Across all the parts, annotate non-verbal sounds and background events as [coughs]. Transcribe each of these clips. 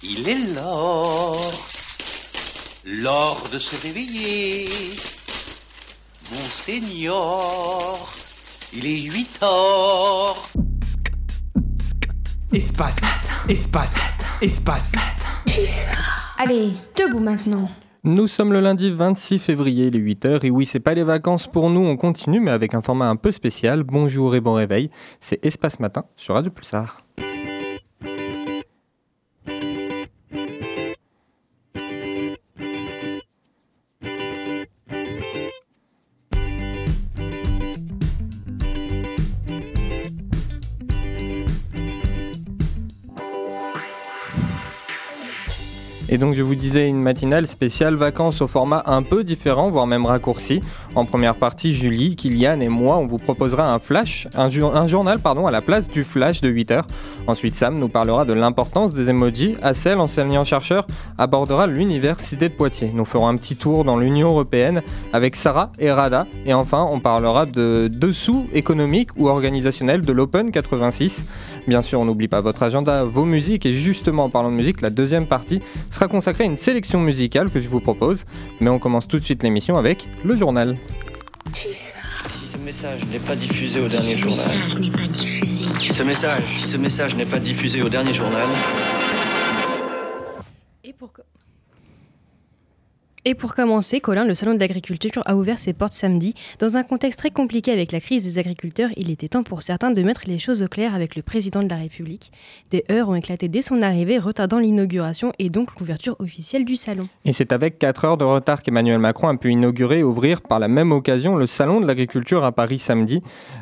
Il est l'heure, l'heure de se réveiller. Monseigneur, il est 8 heures. Espace, espace, espace. Allez, debout maintenant. Nous sommes le lundi 26 février, les 8h, et oui, c'est pas les vacances pour nous, on continue, mais avec un format un peu spécial. Bonjour et bon réveil, c'est Espace Matin sur Radio Pulsar. Et donc je vous disais une matinale spéciale vacances au format un peu différent, voire même raccourci. En première partie, Julie, Kylian et moi, on vous proposera un flash, un, journal pardon, à la place du flash de 8 heures. Ensuite, Sam nous parlera de l'importance des emojis. Assel, enseignant-chercheur, abordera l'université de Poitiers. Nous ferons un petit tour dans l'Union européenne avec Sarah et Rada. Et enfin, on parlera de dessous économique ou organisationnel de l'Open 86. Bien sûr, on n'oublie pas votre agenda, vos musiques. Et justement, en parlant de musique, la deuxième partie sera consacrée à une sélection musicale que je vous propose. Mais on commence tout de suite l'émission avec le journal. Si ce message n'est pas diffusé au dernier journal. Si ce message, si ce message n'est pas diffusé au dernier journal. Et pour commencer, Colin, le salon de l'agriculture a ouvert ses portes samedi. Dans un contexte très compliqué avec la crise des agriculteurs, il était temps pour certains de mettre les choses au clair avec le président de la République. Des heures ont éclaté dès son arrivée, retardant l'inauguration et donc l'ouverture officielle du salon. Et c'est avec 4 heures de retard qu'Emmanuel Macron a pu inaugurer et ouvrir par la même occasion le salon de l'agriculture à Paris samedi.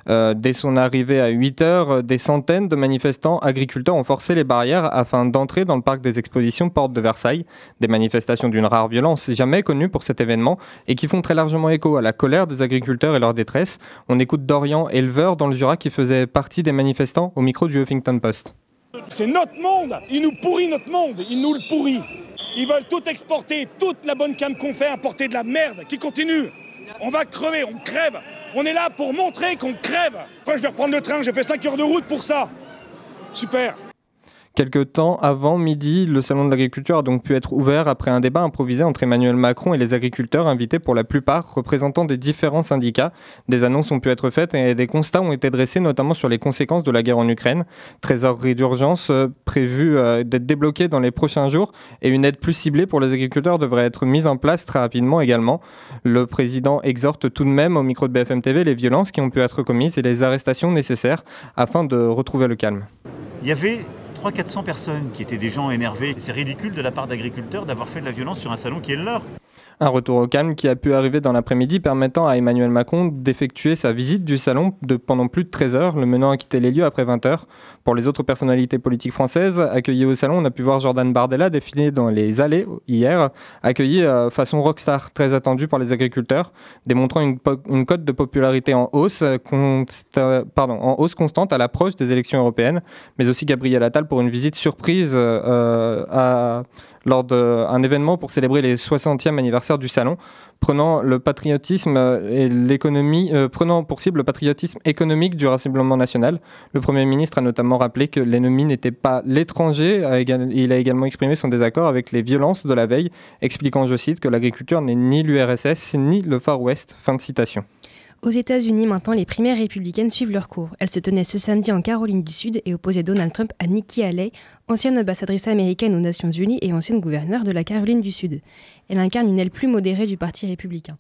Euh, dès son arrivée à 8 heures, des centaines de manifestants agriculteurs ont forcé les barrières afin d'entrer dans le parc des expositions Porte de Versailles. Des manifestations d'une rare violence connus pour cet événement et qui font très largement écho à la colère des agriculteurs et leur détresse. On écoute Dorian, éleveur dans le Jura, qui faisait partie des manifestants au micro du Huffington Post. C'est notre monde, ils nous pourrit notre monde, ils nous le pourrit. Ils veulent tout exporter, toute la bonne cam qu'on fait, importer de la merde qui continue. On va crever, on crève. On est là pour montrer qu'on crève. Après, je vais reprendre le train, j'ai fait 5 heures de route pour ça. Super. Quelque temps avant midi, le salon de l'agriculture a donc pu être ouvert après un débat improvisé entre Emmanuel Macron et les agriculteurs invités pour la plupart représentant des différents syndicats. Des annonces ont pu être faites et des constats ont été dressés notamment sur les conséquences de la guerre en Ukraine. Trésorerie d'urgence euh, prévue euh, d'être débloquée dans les prochains jours et une aide plus ciblée pour les agriculteurs devrait être mise en place très rapidement également. Le président exhorte tout de même au micro de BFM TV les violences qui ont pu être commises et les arrestations nécessaires afin de retrouver le calme. Il y avait 300-400 personnes qui étaient des gens énervés. C'est ridicule de la part d'agriculteurs d'avoir fait de la violence sur un salon qui est le leur. Un retour au calme qui a pu arriver dans l'après-midi permettant à Emmanuel Macron d'effectuer sa visite du salon de pendant plus de 13 heures, le menant à quitter les lieux après 20 heures. Pour les autres personnalités politiques françaises accueillies au salon, on a pu voir Jordan Bardella défiler dans les allées hier, accueilli euh, façon rockstar, très attendu par les agriculteurs, démontrant une, cote de popularité en hausse, pardon, en hausse constante à l'approche des élections européennes, mais aussi Gabriel Attal pour une visite surprise euh, à lors d'un événement pour célébrer les 60e anniversaire du salon, prenant euh, prenant pour cible le patriotisme économique du Rassemblement national. Le Premier ministre a notamment rappelé que l'ennemi n'était pas l'étranger. Il a également exprimé son désaccord avec les violences de la veille, expliquant, je cite, que l'agriculture n'est ni l'URSS ni le Far West. Fin de citation. Aux États-Unis, maintenant, les primaires républicaines suivent leur cours. Elles se tenaient ce samedi en Caroline du Sud et opposaient Donald Trump à Nikki Haley, ancienne ambassadrice américaine aux Nations Unies et ancienne gouverneure de la Caroline du Sud. Elle incarne une aile plus modérée du Parti républicain.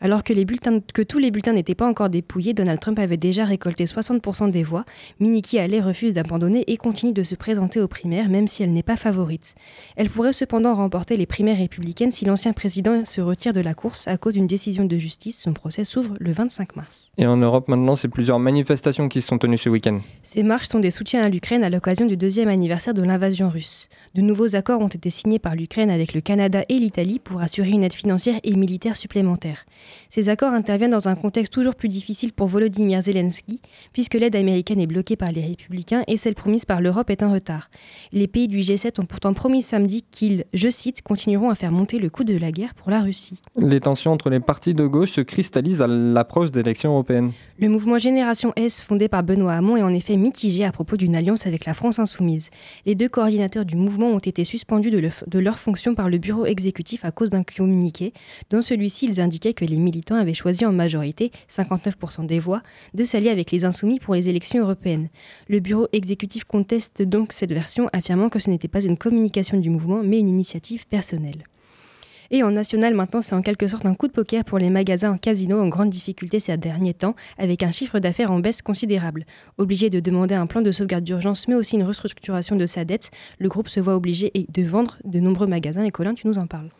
Alors que, les bulletins, que tous les bulletins n'étaient pas encore dépouillés, Donald Trump avait déjà récolté 60% des voix. Miniki Haley refuse d'abandonner et continue de se présenter aux primaires, même si elle n'est pas favorite. Elle pourrait cependant remporter les primaires républicaines si l'ancien président se retire de la course à cause d'une décision de justice. Son procès s'ouvre le 25 mars. Et en Europe maintenant, c'est plusieurs manifestations qui se sont tenues ce week-end. Ces marches sont des soutiens à l'Ukraine à l'occasion du deuxième anniversaire de l'invasion russe. De nouveaux accords ont été signés par l'Ukraine avec le Canada et l'Italie pour assurer une aide financière et militaire supplémentaire. Ces accords interviennent dans un contexte toujours plus difficile pour Volodymyr Zelensky, puisque l'aide américaine est bloquée par les républicains et celle promise par l'Europe est en retard. Les pays du G7 ont pourtant promis samedi qu'ils, je cite, continueront à faire monter le coût de la guerre pour la Russie. Les tensions entre les partis de gauche se cristallisent à l'approche des élections européennes. Le mouvement Génération S, fondé par Benoît Hamon, est en effet mitigé à propos d'une alliance avec la France insoumise. Les deux coordinateurs du mouvement ont été suspendus de, de leur fonction par le bureau exécutif à cause d'un communiqué. Dans celui-ci, ils indiquaient que les militants avaient choisi en majorité, 59% des voix, de s'allier avec les insoumis pour les élections européennes. Le bureau exécutif conteste donc cette version, affirmant que ce n'était pas une communication du mouvement, mais une initiative personnelle. Et en national, maintenant, c'est en quelque sorte un coup de poker pour les magasins en casino en grande difficulté ces derniers temps, avec un chiffre d'affaires en baisse considérable. Obligé de demander un plan de sauvegarde d'urgence, mais aussi une restructuration de sa dette, le groupe se voit obligé de vendre de nombreux magasins. Et Colin, tu nous en parles.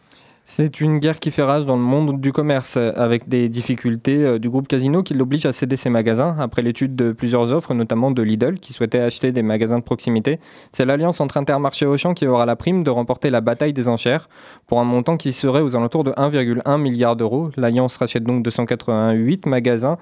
C'est une guerre qui fait rage dans le monde du commerce, avec des difficultés euh, du groupe Casino qui l'oblige à céder ses magasins après l'étude de plusieurs offres, notamment de Lidl, qui souhaitait acheter des magasins de proximité. C'est l'alliance entre Intermarché et Auchan qui aura la prime de remporter la bataille des enchères pour un montant qui serait aux alentours de 1,1 milliard d'euros. L'alliance rachète donc 288 magasins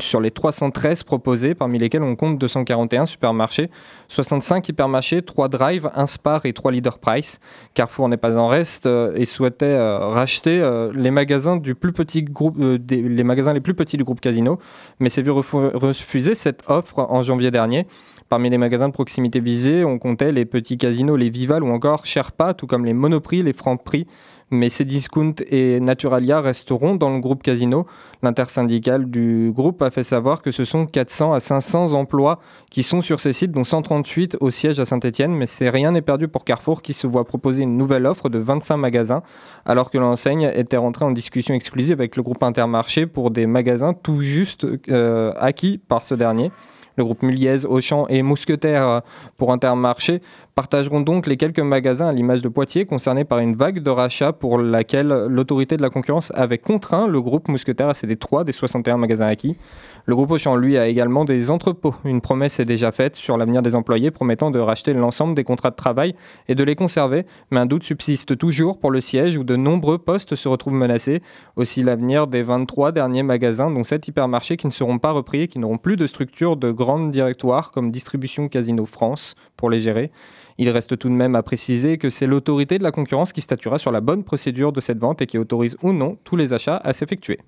sur les 313 proposés, parmi lesquels on compte 241 supermarchés, 65 hypermarchés, 3 drives, 1 Spar et 3 Leader Price. Carrefour n'est pas en reste euh, et souhaitait racheter euh, les magasins du plus petit groupe, euh, les magasins les plus petits du groupe Casino, mais s'est vu refuser cette offre en janvier dernier. Parmi les magasins de proximité visés, on comptait les petits casinos, les Vival ou encore Sherpa, tout comme les Monoprix, les Franprix, mais Cdiscount et Naturalia resteront dans le groupe Casino. L'intersyndicale du groupe a fait savoir que ce sont 400 à 500 emplois qui sont sur ces sites, dont 138 au siège à Saint-Etienne. Mais c'est rien n'est perdu pour Carrefour qui se voit proposer une nouvelle offre de 25 magasins, alors que l'enseigne était rentrée en discussion exclusive avec le groupe Intermarché pour des magasins tout juste euh, acquis par ce dernier. Le groupe Muliez, Auchan et Mousquetaire pour Intermarché partageront donc les quelques magasins à l'image de Poitiers concernés par une vague de rachat pour laquelle l'autorité de la concurrence avait contraint le groupe Mousquetaire à céder 3 des 61 magasins acquis. Le groupe Auchan, lui, a également des entrepôts. Une promesse est déjà faite sur l'avenir des employés, promettant de racheter l'ensemble des contrats de travail et de les conserver, mais un doute subsiste toujours pour le siège où de nombreux postes se retrouvent menacés. Aussi l'avenir des 23 derniers magasins, dont 7 hypermarchés qui ne seront pas repris et qui n'auront plus de structure de grandes directoires comme Distribution Casino France pour les gérer. Il reste tout de même à préciser que c'est l'autorité de la concurrence qui statuera sur la bonne procédure de cette vente et qui autorise ou non tous les achats à s'effectuer.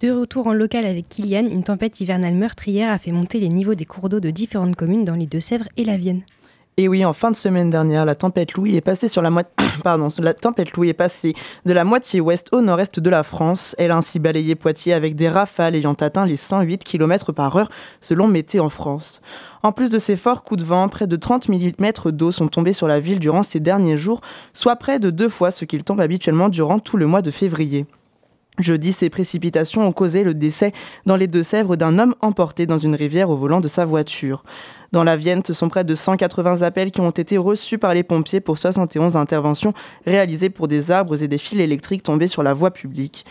De retour en local avec Kylian, une tempête hivernale meurtrière a fait monter les niveaux des cours d'eau de différentes communes dans les Deux-Sèvres et la Vienne. Et oui, en fin de semaine dernière, la tempête Louis est passée sur la moitié, [coughs] de la moitié ouest au nord-est de la France. Elle a ainsi balayé Poitiers avec des rafales ayant atteint les 108 km par heure selon Météo en France. En plus de ces forts coups de vent, près de 30 mm d'eau sont tombés sur la ville durant ces derniers jours, soit près de deux fois ce qu'il tombe habituellement durant tout le mois de février. Jeudi, ces précipitations ont causé le décès dans les Deux-Sèvres d'un homme emporté dans une rivière au volant de sa voiture. Dans la Vienne, ce sont près de 180 appels qui ont été reçus par les pompiers pour 71 interventions réalisées pour des arbres et des fils électriques tombés sur la voie publique.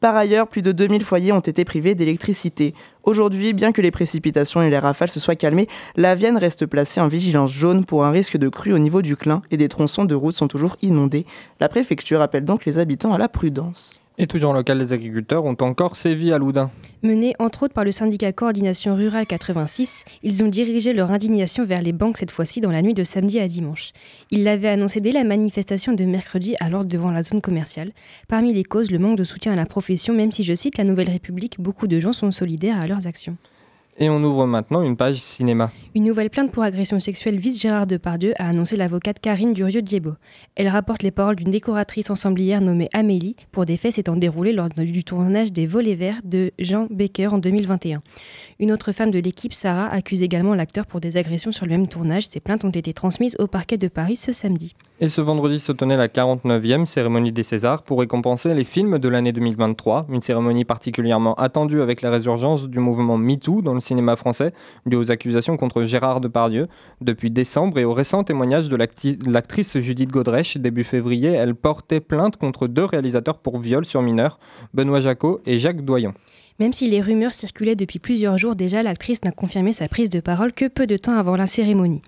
Par ailleurs, plus de 2000 foyers ont été privés d'électricité. Aujourd'hui, bien que les précipitations et les rafales se soient calmées, la Vienne reste placée en vigilance jaune pour un risque de crue au niveau du Clin et des tronçons de route sont toujours inondés. La préfecture appelle donc les habitants à la prudence. Et toujours en local, les agriculteurs ont encore sévi à Loudun. Menés entre autres par le syndicat Coordination Rurale 86, ils ont dirigé leur indignation vers les banques cette fois-ci dans la nuit de samedi à dimanche. Ils l'avaient annoncé dès la manifestation de mercredi à l'ordre devant la zone commerciale. Parmi les causes, le manque de soutien à la profession, même si je cite la Nouvelle République, beaucoup de gens sont solidaires à leurs actions. Et on ouvre maintenant une page cinéma. Une nouvelle plainte pour agression sexuelle vise Gérard Depardieu, a annoncé l'avocate Karine Durieux-Diebo. Elle rapporte les paroles d'une décoratrice ensemblière nommée Amélie pour des faits s'étant déroulés lors du tournage des Volets Verts de Jean Baker en 2021. Une autre femme de l'équipe, Sarah, accuse également l'acteur pour des agressions sur le même tournage. Ces plaintes ont été transmises au parquet de Paris ce samedi. Et ce vendredi se tenait la 49e cérémonie des Césars pour récompenser les films de l'année 2023, une cérémonie particulièrement attendue avec la résurgence du mouvement MeToo dans le cinéma français, dû aux accusations contre Gérard Depardieu. Depuis décembre et au récent témoignage de l'actrice Judith Godrèche, début février, elle portait plainte contre deux réalisateurs pour viol sur mineurs, Benoît Jacot et Jacques Doyon. Même si les rumeurs circulaient depuis plusieurs jours déjà, l'actrice n'a confirmé sa prise de parole que peu de temps avant la cérémonie.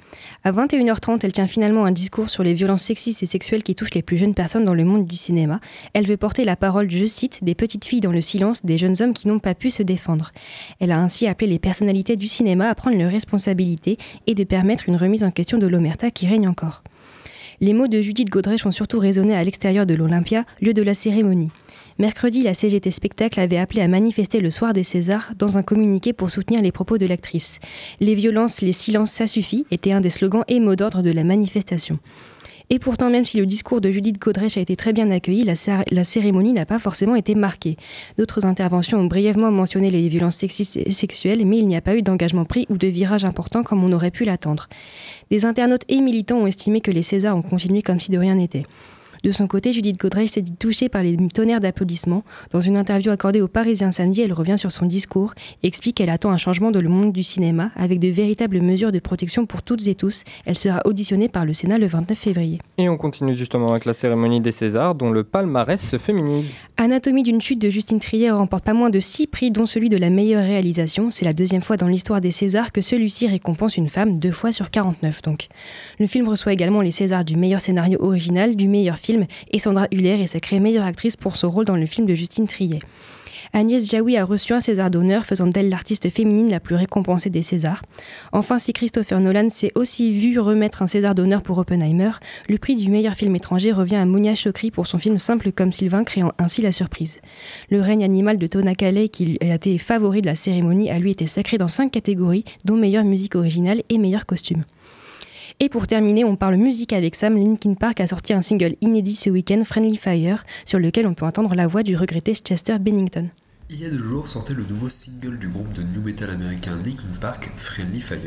À 21h30, elle tient finalement un discours sur les violences sexistes et sexuelles qui touchent les plus jeunes personnes dans le monde du cinéma. Elle veut porter la parole, je cite, des petites filles dans le silence, des jeunes hommes qui n'ont pas pu se défendre. Elle a ainsi appelé les personnalités du cinéma à prendre leurs responsabilités et de permettre une remise en question de l'omerta qui règne encore. Les mots de Judith Godrèche ont surtout résonné à l'extérieur de l'Olympia, lieu de la cérémonie. Mercredi, la CGT Spectacle avait appelé à manifester le soir des Césars dans un communiqué pour soutenir les propos de l'actrice. Les violences, les silences, ça suffit était un des slogans et mots d'ordre de la manifestation. Et pourtant, même si le discours de Judith Godrèche a été très bien accueilli, la, la cérémonie n'a pas forcément été marquée. D'autres interventions ont brièvement mentionné les violences sexistes et sexuelles, mais il n'y a pas eu d'engagement pris ou de virage important comme on aurait pu l'attendre. Des internautes et militants ont estimé que les Césars ont continué comme si de rien n'était. De son côté, Judith Godrej s'est dit touchée par les tonnerres d'applaudissements. Dans une interview accordée aux Parisiens samedi, elle revient sur son discours et explique qu'elle attend un changement dans le monde du cinéma avec de véritables mesures de protection pour toutes et tous. Elle sera auditionnée par le Sénat le 29 février. Et on continue justement avec la cérémonie des Césars dont le palmarès se féminise. Anatomie d'une chute de Justine Trier remporte pas moins de 6 prix dont celui de la meilleure réalisation. C'est la deuxième fois dans l'histoire des Césars que celui-ci récompense une femme deux fois sur 49 donc. Le film reçoit également les Césars du meilleur scénario original, du meilleur film et Sandra Huller est sacrée meilleure actrice pour son rôle dans le film de Justine Triet. Agnès Jaoui a reçu un César d'honneur, faisant d'elle l'artiste féminine la plus récompensée des Césars. Enfin, si Christopher Nolan s'est aussi vu remettre un César d'honneur pour Oppenheimer, le prix du meilleur film étranger revient à Monia Chokri pour son film Simple comme Sylvain, créant ainsi la surprise. Le règne animal de Tona Kalei, qui a été favori de la cérémonie, a lui été sacré dans cinq catégories, dont meilleure musique originale et meilleur costume. Et pour terminer, on parle musique avec Sam. Linkin Park a sorti un single inédit ce week-end, Friendly Fire, sur lequel on peut entendre la voix du regretté Chester Bennington. Il y a deux jours sortait le nouveau single du groupe de new metal américain Linkin Park, Friendly Fire.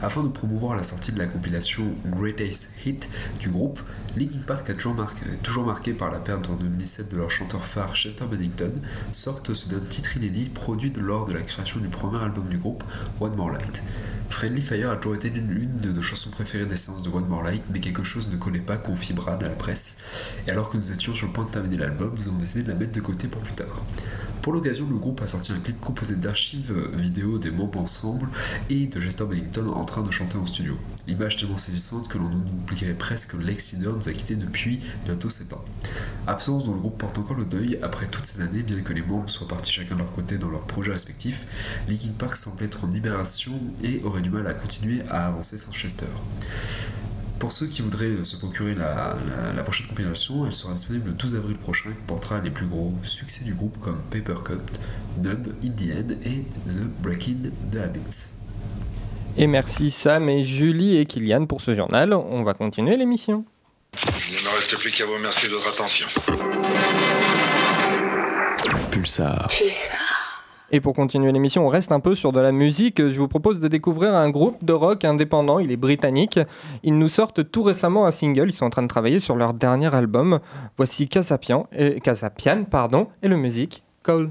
Afin de promouvoir la sortie de la compilation Greatest Hit du groupe, Linkin Park a toujours marqué, par la perte en 2007 de leur chanteur phare Chester Bennington, sorte ce d'un titre inédit produit lors de la création du premier album du groupe, One More Light. Friendly Fire a toujours été l'une de nos chansons préférées des séances de One More Light, mais quelque chose ne collait pas, confie Brad à la presse. Et alors que nous étions sur le point de terminer l'album, nous avons décidé de la mettre de côté pour plus tard. Pour l'occasion, le groupe a sorti un clip composé d'archives vidéo des membres ensemble et de Chester Bennington en train de chanter en studio. Image tellement saisissante que l'on oublierait presque que Lex Sinner a quittés depuis bientôt 7 ans. Absence dont le groupe porte encore le deuil après toutes ces années, bien que les membres soient partis chacun de leur côté dans leurs projets respectifs. Linkin Park semble être en libération et aurait du mal à continuer à avancer sans Chester. Pour ceux qui voudraient se procurer la, prochaine compilation, elle sera disponible le 12 avril prochain qui portera les plus gros succès du groupe comme Paper Cup, Nub, Indian et The Breaking the Habits. Et merci Sam et Julie et Kylian pour ce journal. On va continuer l'émission. Il ne me reste plus qu'à vous remercier de votre attention. Pulsar. Pulsar. Et pour continuer l'émission, on reste un peu sur de la musique. Je vous propose de découvrir un groupe de rock indépendant. Il est britannique. Ils nous sortent tout récemment un single. Ils sont en train de travailler sur leur dernier album. Voici Casapian et, Casapian, pardon, et le musique Cole.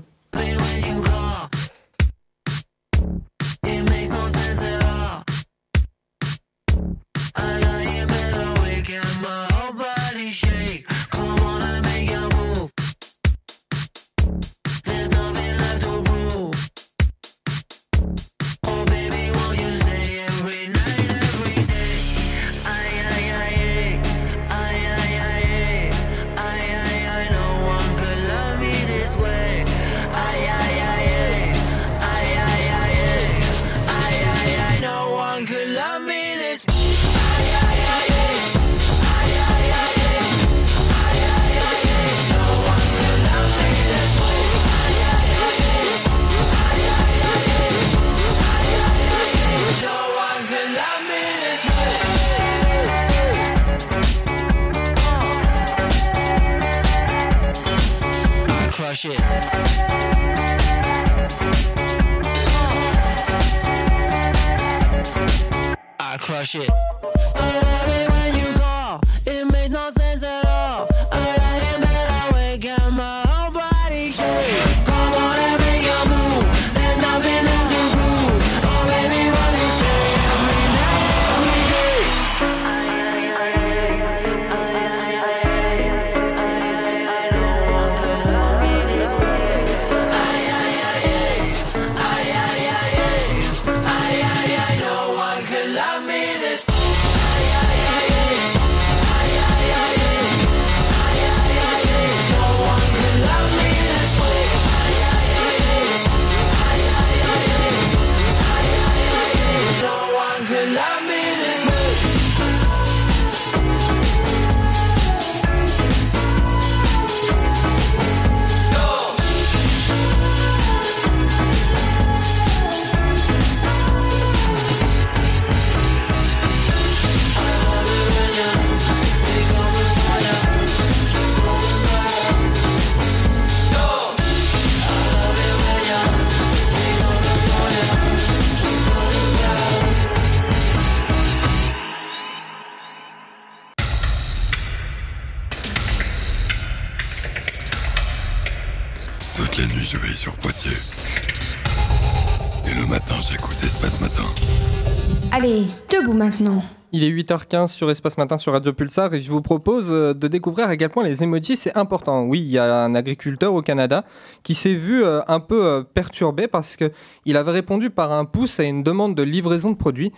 Est 8h15 sur Espace Matin sur Radio Pulsar et je vous propose euh, de découvrir à quel point les emojis c'est important. Oui, il y a un agriculteur au Canada qui s'est vu euh, un peu euh, perturbé parce qu'il avait répondu par un pouce à une demande de livraison de produits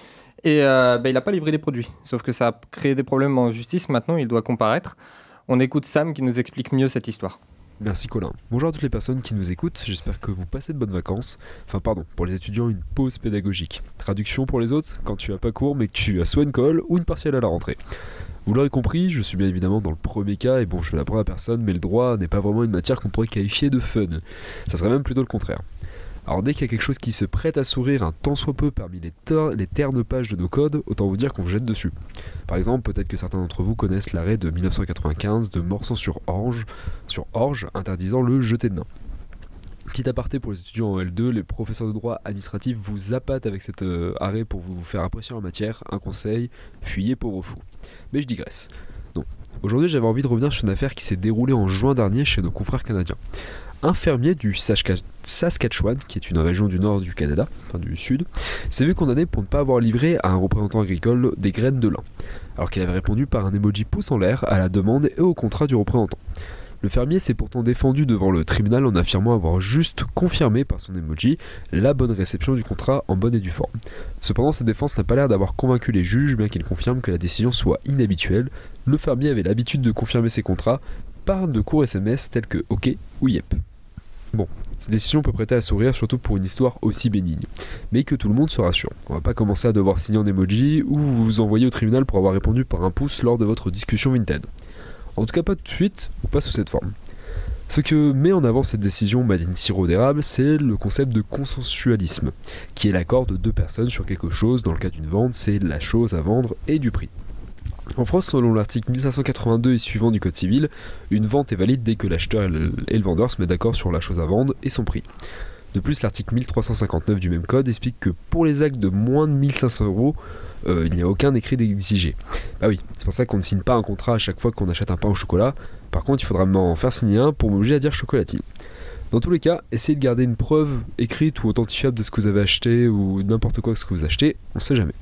et bah, il n'a pas livré les produits. Sauf que ça a créé des problèmes en justice, maintenant il doit comparaître. On écoute Sam qui nous explique mieux cette histoire. Merci Colin. Bonjour à toutes les personnes qui nous écoutent, j'espère que vous passez de bonnes vacances. Enfin pardon, pour les étudiants, une pause pédagogique. Traduction pour les autres, quand tu as pas cours mais que tu as soit une colle ou une partielle à la rentrée. Vous l'aurez compris, je suis bien évidemment dans le premier cas, et bon, je vais la à personne, mais le droit n'est pas vraiment une matière qu'on pourrait qualifier de fun. Ça serait même plutôt le contraire. Alors dès qu'il y a quelque chose qui se prête à sourire un tant soit peu parmi les, les ternes pages de nos codes, autant vous dire qu'on vous jette dessus. Par exemple, peut-être que certains d'entre vous connaissent l'arrêt de 1995 de Morsan sur Orge, sur Orge interdisant le jeté de main. Petit aparté pour les étudiants en L2, les professeurs de droit administratif vous appâtent avec cet euh, arrêt pour vous faire apprécier la matière. Un conseil, fuyez pauvre fou. Mais je digresse. Non. Aujourd'hui j'avais envie de revenir sur une affaire qui s'est déroulée en juin dernier chez nos confrères canadiens un fermier du Saskatchewan, qui est une région du nord du Canada, enfin du sud, s'est vu condamné pour ne pas avoir livré à un représentant agricole des graines de lin, alors qu'il avait répondu par un emoji pouce en l'air à la demande et au contrat du représentant. Le fermier s'est pourtant défendu devant le tribunal en affirmant avoir juste confirmé par son emoji la bonne réception du contrat en bonne et due forme. Cependant, sa défense n'a pas l'air d'avoir convaincu les juges, bien qu'il confirme que la décision soit inhabituelle. Le fermier avait l'habitude de confirmer ses contrats par de courts SMS tels que OK ou Yep. Bon, cette décision peut prêter à sourire, surtout pour une histoire aussi bénigne. Mais que tout le monde se rassure. On va pas commencer à devoir signer en emoji ou vous envoyer au tribunal pour avoir répondu par un pouce lors de votre discussion Vinted. En tout cas, pas tout de suite, ou pas sous cette forme. Ce que met en avant cette décision Madine Sirop d'érable, c'est le concept de consensualisme, qui est l'accord de deux personnes sur quelque chose. Dans le cas d'une vente, c'est la chose à vendre et du prix. En France, selon l'article 1582 et suivant du Code civil, une vente est valide dès que l'acheteur et le vendeur se mettent d'accord sur la chose à vendre et son prix. De plus, l'article 1359 du même code explique que pour les actes de moins de 1500 euros, euh, il n'y a aucun écrit d'exigé. Bah oui, c'est pour ça qu'on ne signe pas un contrat à chaque fois qu'on achète un pain au chocolat. Par contre, il faudra m'en faire signer un pour m'obliger à dire chocolatine. Dans tous les cas, essayez de garder une preuve écrite ou authentifiable de ce que vous avez acheté ou n'importe quoi ce que vous achetez, on sait jamais.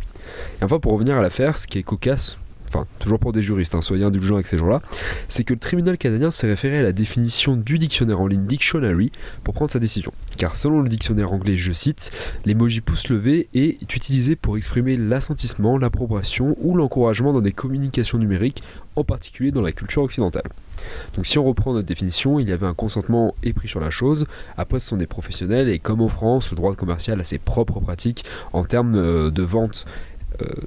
Et enfin, pour revenir à l'affaire, ce qui est cocasse, enfin toujours pour des juristes, hein, soyez indulgents avec ces gens-là, c'est que le tribunal canadien s'est référé à la définition du dictionnaire en ligne Dictionary pour prendre sa décision. Car selon le dictionnaire anglais, je cite, l'emoji pouce levé est utilisé pour exprimer l'assentissement, l'approbation ou l'encouragement dans des communications numériques, en particulier dans la culture occidentale. Donc si on reprend notre définition, il y avait un consentement épris sur la chose, après ce sont des professionnels, et comme en France, le droit commercial a ses propres pratiques en termes euh, de vente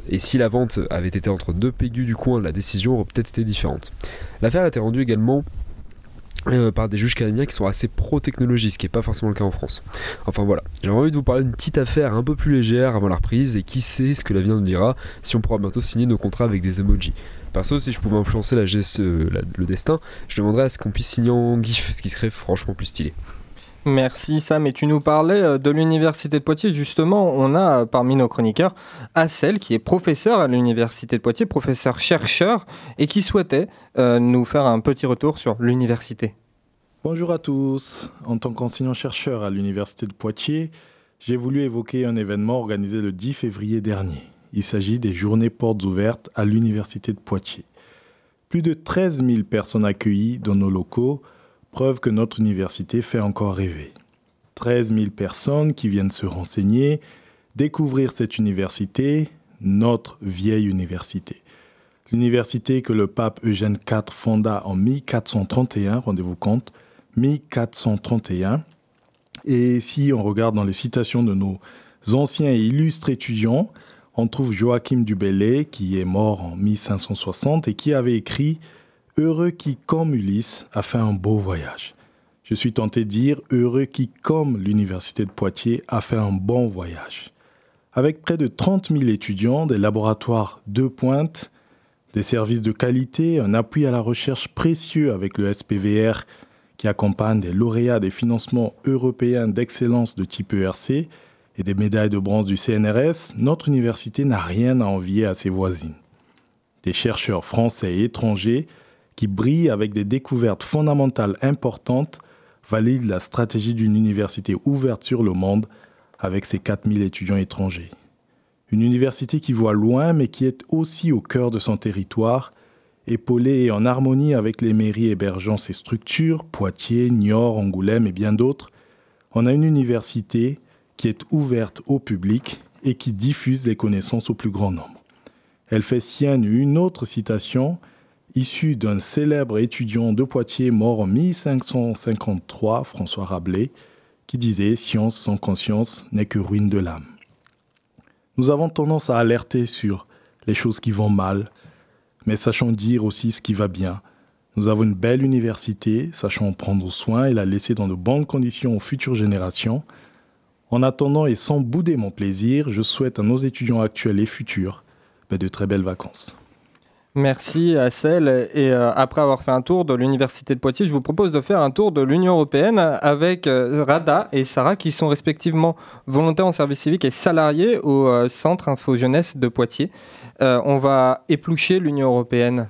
et si la vente avait été entre deux pégus du coin, la décision aurait peut-être été différente. L'affaire a été rendue également euh, par des juges canadiens qui sont assez pro-technologie, ce qui n'est pas forcément le cas en France. Enfin voilà, j'ai envie de vous parler d'une petite affaire un peu plus légère avant la reprise, et qui sait ce que l'avenir nous dira si on pourra bientôt signer nos contrats avec des emojis. Perso, si je pouvais influencer la, euh, le destin, je demanderais à ce qu'on puisse signer en GIF, ce qui serait franchement plus stylé. Merci Sam. Et tu nous parlais euh, de l'Université de Poitiers. Justement, on a euh, parmi nos chroniqueurs Assel, qui est professeur à l'Université de Poitiers, professeur chercheur, et qui souhaitait euh, nous faire un petit retour sur l'université. Bonjour à tous. En tant qu'enseignant-chercheur à l'Université de Poitiers, j'ai voulu évoquer un événement organisé le 10 février dernier. Il s'agit des journées portes ouvertes à l'Université de Poitiers. Plus de 13 000 personnes accueillies dans nos locaux Preuve que notre université fait encore rêver. 13 000 personnes qui viennent se renseigner, découvrir cette université, notre vieille université. L'université que le pape Eugène IV fonda en 1431, rendez-vous compte, 1431. Et si on regarde dans les citations de nos anciens et illustres étudiants, on trouve Joachim du Bellay, qui est mort en 1560 et qui avait écrit Heureux qui, comme Ulysse, a fait un beau voyage. Je suis tenté de dire heureux qui, comme l'Université de Poitiers, a fait un bon voyage. Avec près de 30 000 étudiants, des laboratoires de pointe, des services de qualité, un appui à la recherche précieux avec le SPVR qui accompagne des lauréats des financements européens d'excellence de type ERC et des médailles de bronze du CNRS, notre université n'a rien à envier à ses voisines. Des chercheurs français et étrangers qui brille avec des découvertes fondamentales importantes valide la stratégie d'une université ouverte sur le monde avec ses 4000 étudiants étrangers. Une université qui voit loin mais qui est aussi au cœur de son territoire, épaulée et en harmonie avec les mairies hébergeant ses structures, Poitiers, Niort, Angoulême et bien d'autres. On a une université qui est ouverte au public et qui diffuse les connaissances au plus grand nombre. Elle fait sienne une autre citation issue d'un célèbre étudiant de Poitiers mort en 1553, François Rabelais, qui disait Science sans conscience n'est que ruine de l'âme. Nous avons tendance à alerter sur les choses qui vont mal, mais sachons dire aussi ce qui va bien. Nous avons une belle université, sachons en prendre soin et la laisser dans de bonnes conditions aux futures générations. En attendant et sans bouder mon plaisir, je souhaite à nos étudiants actuels et futurs ben, de très belles vacances. Merci Assel. Et euh, après avoir fait un tour de l'Université de Poitiers, je vous propose de faire un tour de l'Union européenne avec euh, Rada et Sarah qui sont respectivement volontaires en service civique et salariés au euh, Centre Info Jeunesse de Poitiers. on va éplucher l'Union européenne.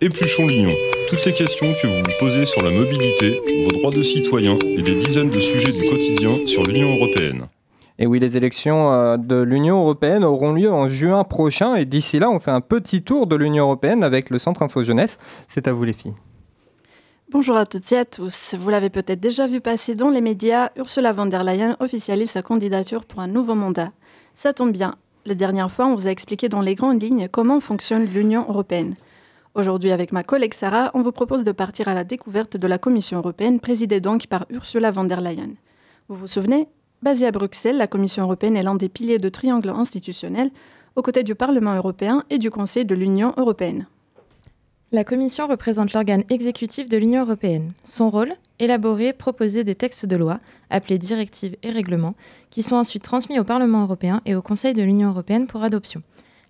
Épluchons l'Union. Toutes les questions que vous vous posez sur la mobilité, vos droits de citoyen et des dizaines de sujets du quotidien sur l'Union européenne. Et oui, les élections euh, de l'Union européenne auront lieu en juin prochain. Et d'ici là, on fait un petit tour de l'Union européenne avec le Centre Info Jeunesse. C'est à vous les filles. Bonjour à toutes et à tous. Vous l'avez peut-être déjà vu passer dans les médias, Ursula von der Leyen officialise sa candidature pour un nouveau mandat. Ça tombe bien. La dernière fois, on vous a expliqué dans les grandes lignes comment fonctionne l'Union européenne. Aujourd'hui, avec ma collègue Sarah, on vous propose de partir à la découverte de la Commission européenne, présidée donc par Ursula von der Leyen. Vous vous souvenez? Basée à Bruxelles, la Commission européenne est l'un des piliers de triangle institutionnel, aux côtés du Parlement européen et du Conseil de l'Union européenne. La Commission représente l'organe exécutif de l'Union européenne. Son rôle Élaborer, proposer des textes de loi, appelés directives et règlements, qui sont ensuite transmis au Parlement européen et au Conseil de l'Union européenne pour adoption.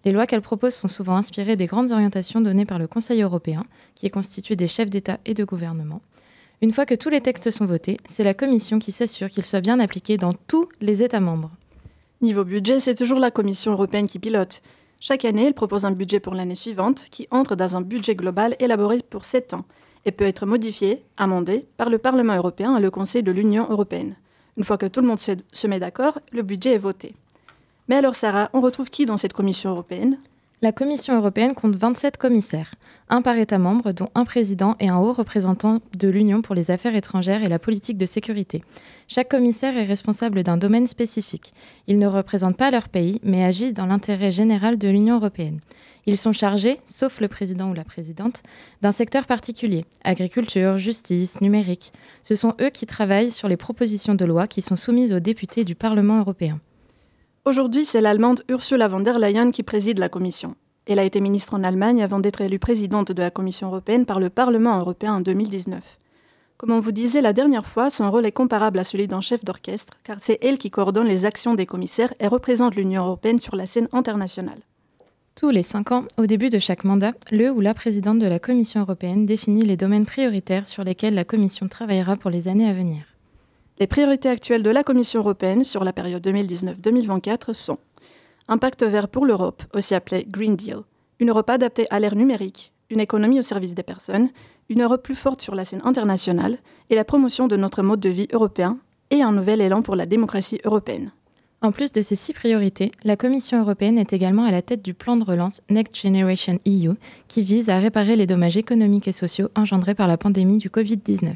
Les lois qu'elle propose sont souvent inspirées des grandes orientations données par le Conseil européen, qui est constitué des chefs d'État et de gouvernement. Une fois que tous les textes sont votés, c'est la Commission qui s'assure qu'ils soient bien appliqués dans tous les États membres. Niveau budget, c'est toujours la Commission européenne qui pilote. Chaque année, elle propose un budget pour l'année suivante qui entre dans un budget global élaboré pour 7 ans et peut être modifié, amendé par le Parlement européen et le Conseil de l'Union européenne. Une fois que tout le monde se met d'accord, le budget est voté. Mais alors Sarah, on retrouve qui dans cette Commission européenne? La Commission européenne compte 27 commissaires, un par État membre, dont un président et un haut représentant de l'Union pour les affaires étrangères et la politique de sécurité. Chaque commissaire est responsable d'un domaine spécifique. Ils ne représentent pas leur pays, mais agissent dans l'intérêt général de l'Union européenne. Ils sont chargés, sauf le président ou la présidente, d'un secteur particulier, agriculture, justice, numérique. Ce sont eux qui travaillent sur les propositions de loi qui sont soumises aux députés du Parlement européen. Aujourd'hui, c'est l'Allemande Ursula von der Leyen qui préside la Commission. Elle a été ministre en Allemagne avant d'être élue présidente de la Commission européenne par le Parlement européen en 2019. Comme on vous disait la dernière fois, son rôle est comparable à celui d'un chef d'orchestre, car c'est elle qui coordonne les actions des commissaires et représente l'Union européenne sur la scène internationale. Tous les cinq ans, au début de chaque mandat, le ou la présidente de la Commission européenne définit les domaines prioritaires sur lesquels la Commission travaillera pour les années à venir. Les priorités actuelles de la Commission européenne sur la période 2019-2024 sont un pacte vert pour l'Europe, aussi appelé Green Deal, une Europe adaptée à l'ère numérique, une économie au service des personnes, une Europe plus forte sur la scène internationale et la promotion de notre mode de vie européen et un nouvel élan pour la démocratie européenne. En plus de ces six priorités, la Commission européenne est également à la tête du plan de relance Next Generation EU, qui vise à réparer les dommages économiques et sociaux engendrés par la pandémie du Covid-19.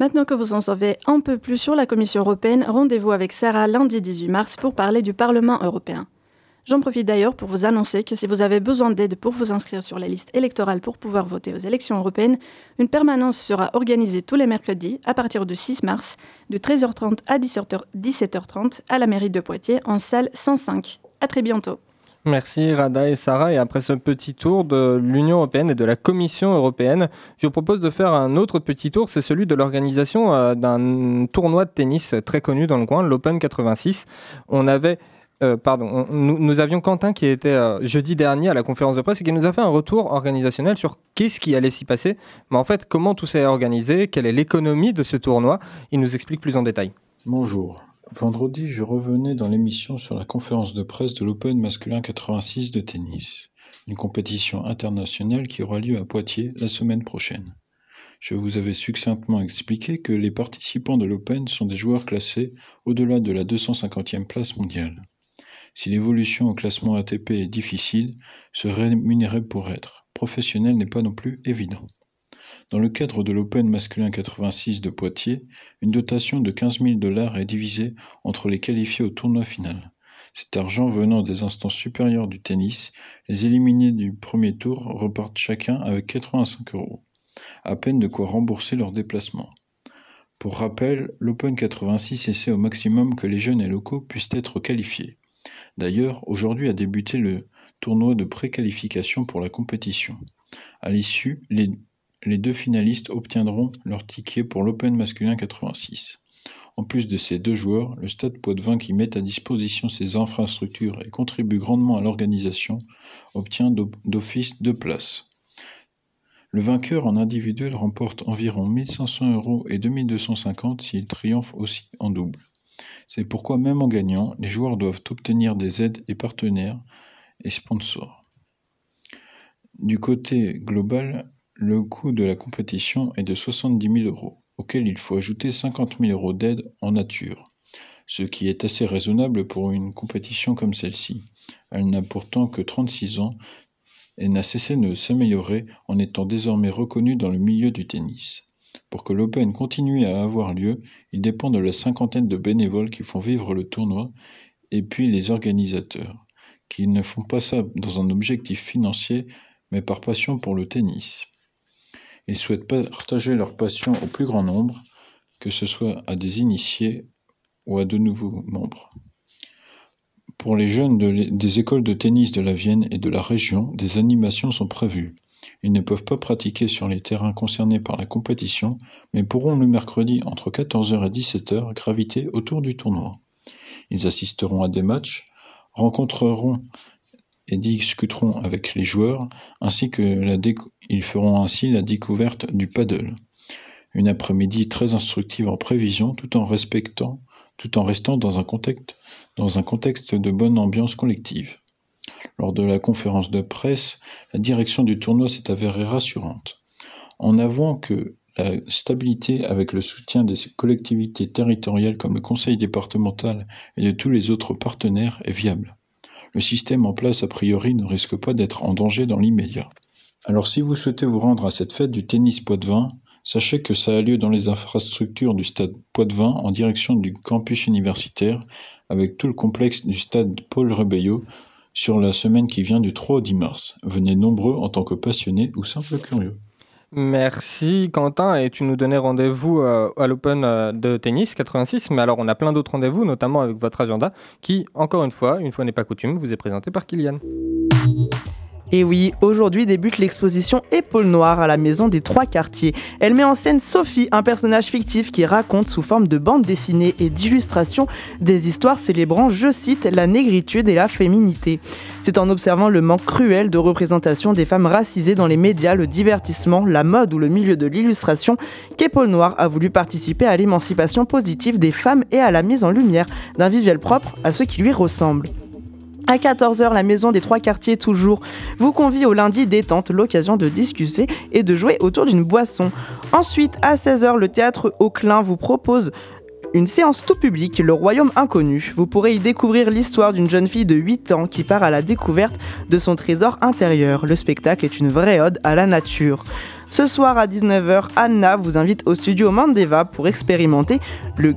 Maintenant que vous en savez un peu plus sur la Commission européenne, rendez-vous avec Sarah lundi 18 mars pour parler du Parlement européen. J'en profite d'ailleurs pour vous annoncer que si vous avez besoin d'aide pour vous inscrire sur la liste électorale pour pouvoir voter aux élections européennes, une permanence sera organisée tous les mercredis à partir du 6 mars, de 13h30 à 17h30 à la mairie de Poitiers en salle 105. À très bientôt. Merci Rada et Sarah. Et après ce petit tour de l'Union européenne et de la Commission européenne, je vous propose de faire un autre petit tour. C'est celui de l'organisation euh, d'un tournoi de tennis très connu dans le coin, l'Open 86. On avait euh, pardon, nous, avions Quentin qui était euh, jeudi dernier à la conférence de presse et qui nous a fait un retour organisationnel sur qu'est-ce qui allait s'y passer, mais en fait comment tout s'est organisé, quelle est l'économie de ce tournoi? Il nous explique plus en détail. Bonjour. Vendredi, je revenais dans l'émission sur la conférence de presse de l'Open masculin 86 de tennis, une compétition internationale qui aura lieu à Poitiers la semaine prochaine. Je vous avais succinctement expliqué que les participants de l'Open sont des joueurs classés au-delà de la 250e place mondiale. Si l'évolution au classement ATP est difficile, se rémunérer pour être professionnel n'est pas non plus évident. Dans le cadre de l'Open masculin 86 de Poitiers, une dotation de 15 000 dollars est divisée entre les qualifiés au tournoi final. Cet argent venant des instances supérieures du tennis, les éliminés du premier tour repartent chacun avec 85 euros, à peine de quoi rembourser leur déplacement. Pour rappel, l'Open 86 essaie au maximum que les jeunes et locaux puissent être qualifiés. D'ailleurs, aujourd'hui a débuté le tournoi de préqualification pour la compétition. À l'issue, les les deux finalistes obtiendront leur ticket pour l'Open masculin 86. En plus de ces deux joueurs, le Stade Poitvin qui met à disposition ses infrastructures et contribue grandement à l'organisation obtient d'office deux places. Le vainqueur en individuel remporte environ 1500 euros et 2250 s'il triomphe aussi en double. C'est pourquoi même en gagnant, les joueurs doivent obtenir des aides et partenaires et sponsors. Du côté global, le coût de la compétition est de 70 000 euros, auquel il faut ajouter 50 000 euros d'aide en nature, ce qui est assez raisonnable pour une compétition comme celle-ci. Elle n'a pourtant que 36 ans et n'a cessé de s'améliorer en étant désormais reconnue dans le milieu du tennis. Pour que l'Open continue à avoir lieu, il dépend de la cinquantaine de bénévoles qui font vivre le tournoi et puis les organisateurs, qui ne font pas ça dans un objectif financier mais par passion pour le tennis. Ils souhaitent partager leur passion au plus grand nombre, que ce soit à des initiés ou à de nouveaux membres. Pour les jeunes des écoles de tennis de la Vienne et de la région, des animations sont prévues. Ils ne peuvent pas pratiquer sur les terrains concernés par la compétition, mais pourront le mercredi entre 14h et 17h graviter autour du tournoi. Ils assisteront à des matchs, rencontreront et discuteront avec les joueurs, ainsi que la ils feront ainsi la découverte du paddle. Une après-midi très instructive en prévision, tout en respectant, tout en restant dans un contexte, dans un contexte de bonne ambiance collective. Lors de la conférence de presse, la direction du tournoi s'est avérée rassurante, en avouant que la stabilité avec le soutien des collectivités territoriales comme le conseil départemental et de tous les autres partenaires est viable le système en place a priori ne risque pas d'être en danger dans l'immédiat. Alors si vous souhaitez vous rendre à cette fête du tennis Poitvin, sachez que ça a lieu dans les infrastructures du stade Poitvin en direction du campus universitaire avec tout le complexe du stade Paul Rebello sur la semaine qui vient du 3 au 10 mars. Venez nombreux en tant que passionnés ou simples curieux. Merci Quentin et tu nous donnais rendez-vous euh, à l'Open euh, de tennis 86 mais alors on a plein d'autres rendez-vous notamment avec votre agenda qui encore une fois, une fois n'est pas coutume, vous est présenté par Kylian. Et oui, aujourd'hui débute l'exposition Épaule Noire à la Maison des Trois Quartiers. Elle met en scène Sophie, un personnage fictif qui raconte sous forme de bande dessinée et d'illustration des histoires célébrant, je cite, la négritude et la féminité. C'est en observant le manque cruel de représentation des femmes racisées dans les médias, le divertissement, la mode ou le milieu de l'illustration qu'Épaule Noire a voulu participer à l'émancipation positive des femmes et à la mise en lumière d'un visuel propre à ceux qui lui ressemblent. À 14h, la maison des trois quartiers toujours vous convie au lundi détente, l'occasion de discuter et de jouer autour d'une boisson. Ensuite, à 16h, le théâtre Auclin vous propose une séance tout public, Le Royaume Inconnu. Vous pourrez y découvrir l'histoire d'une jeune fille de 8 ans qui part à la découverte de son trésor intérieur. Le spectacle est une vraie ode à la nature. Ce soir à 19h, Anna vous invite au studio Mandeva pour expérimenter le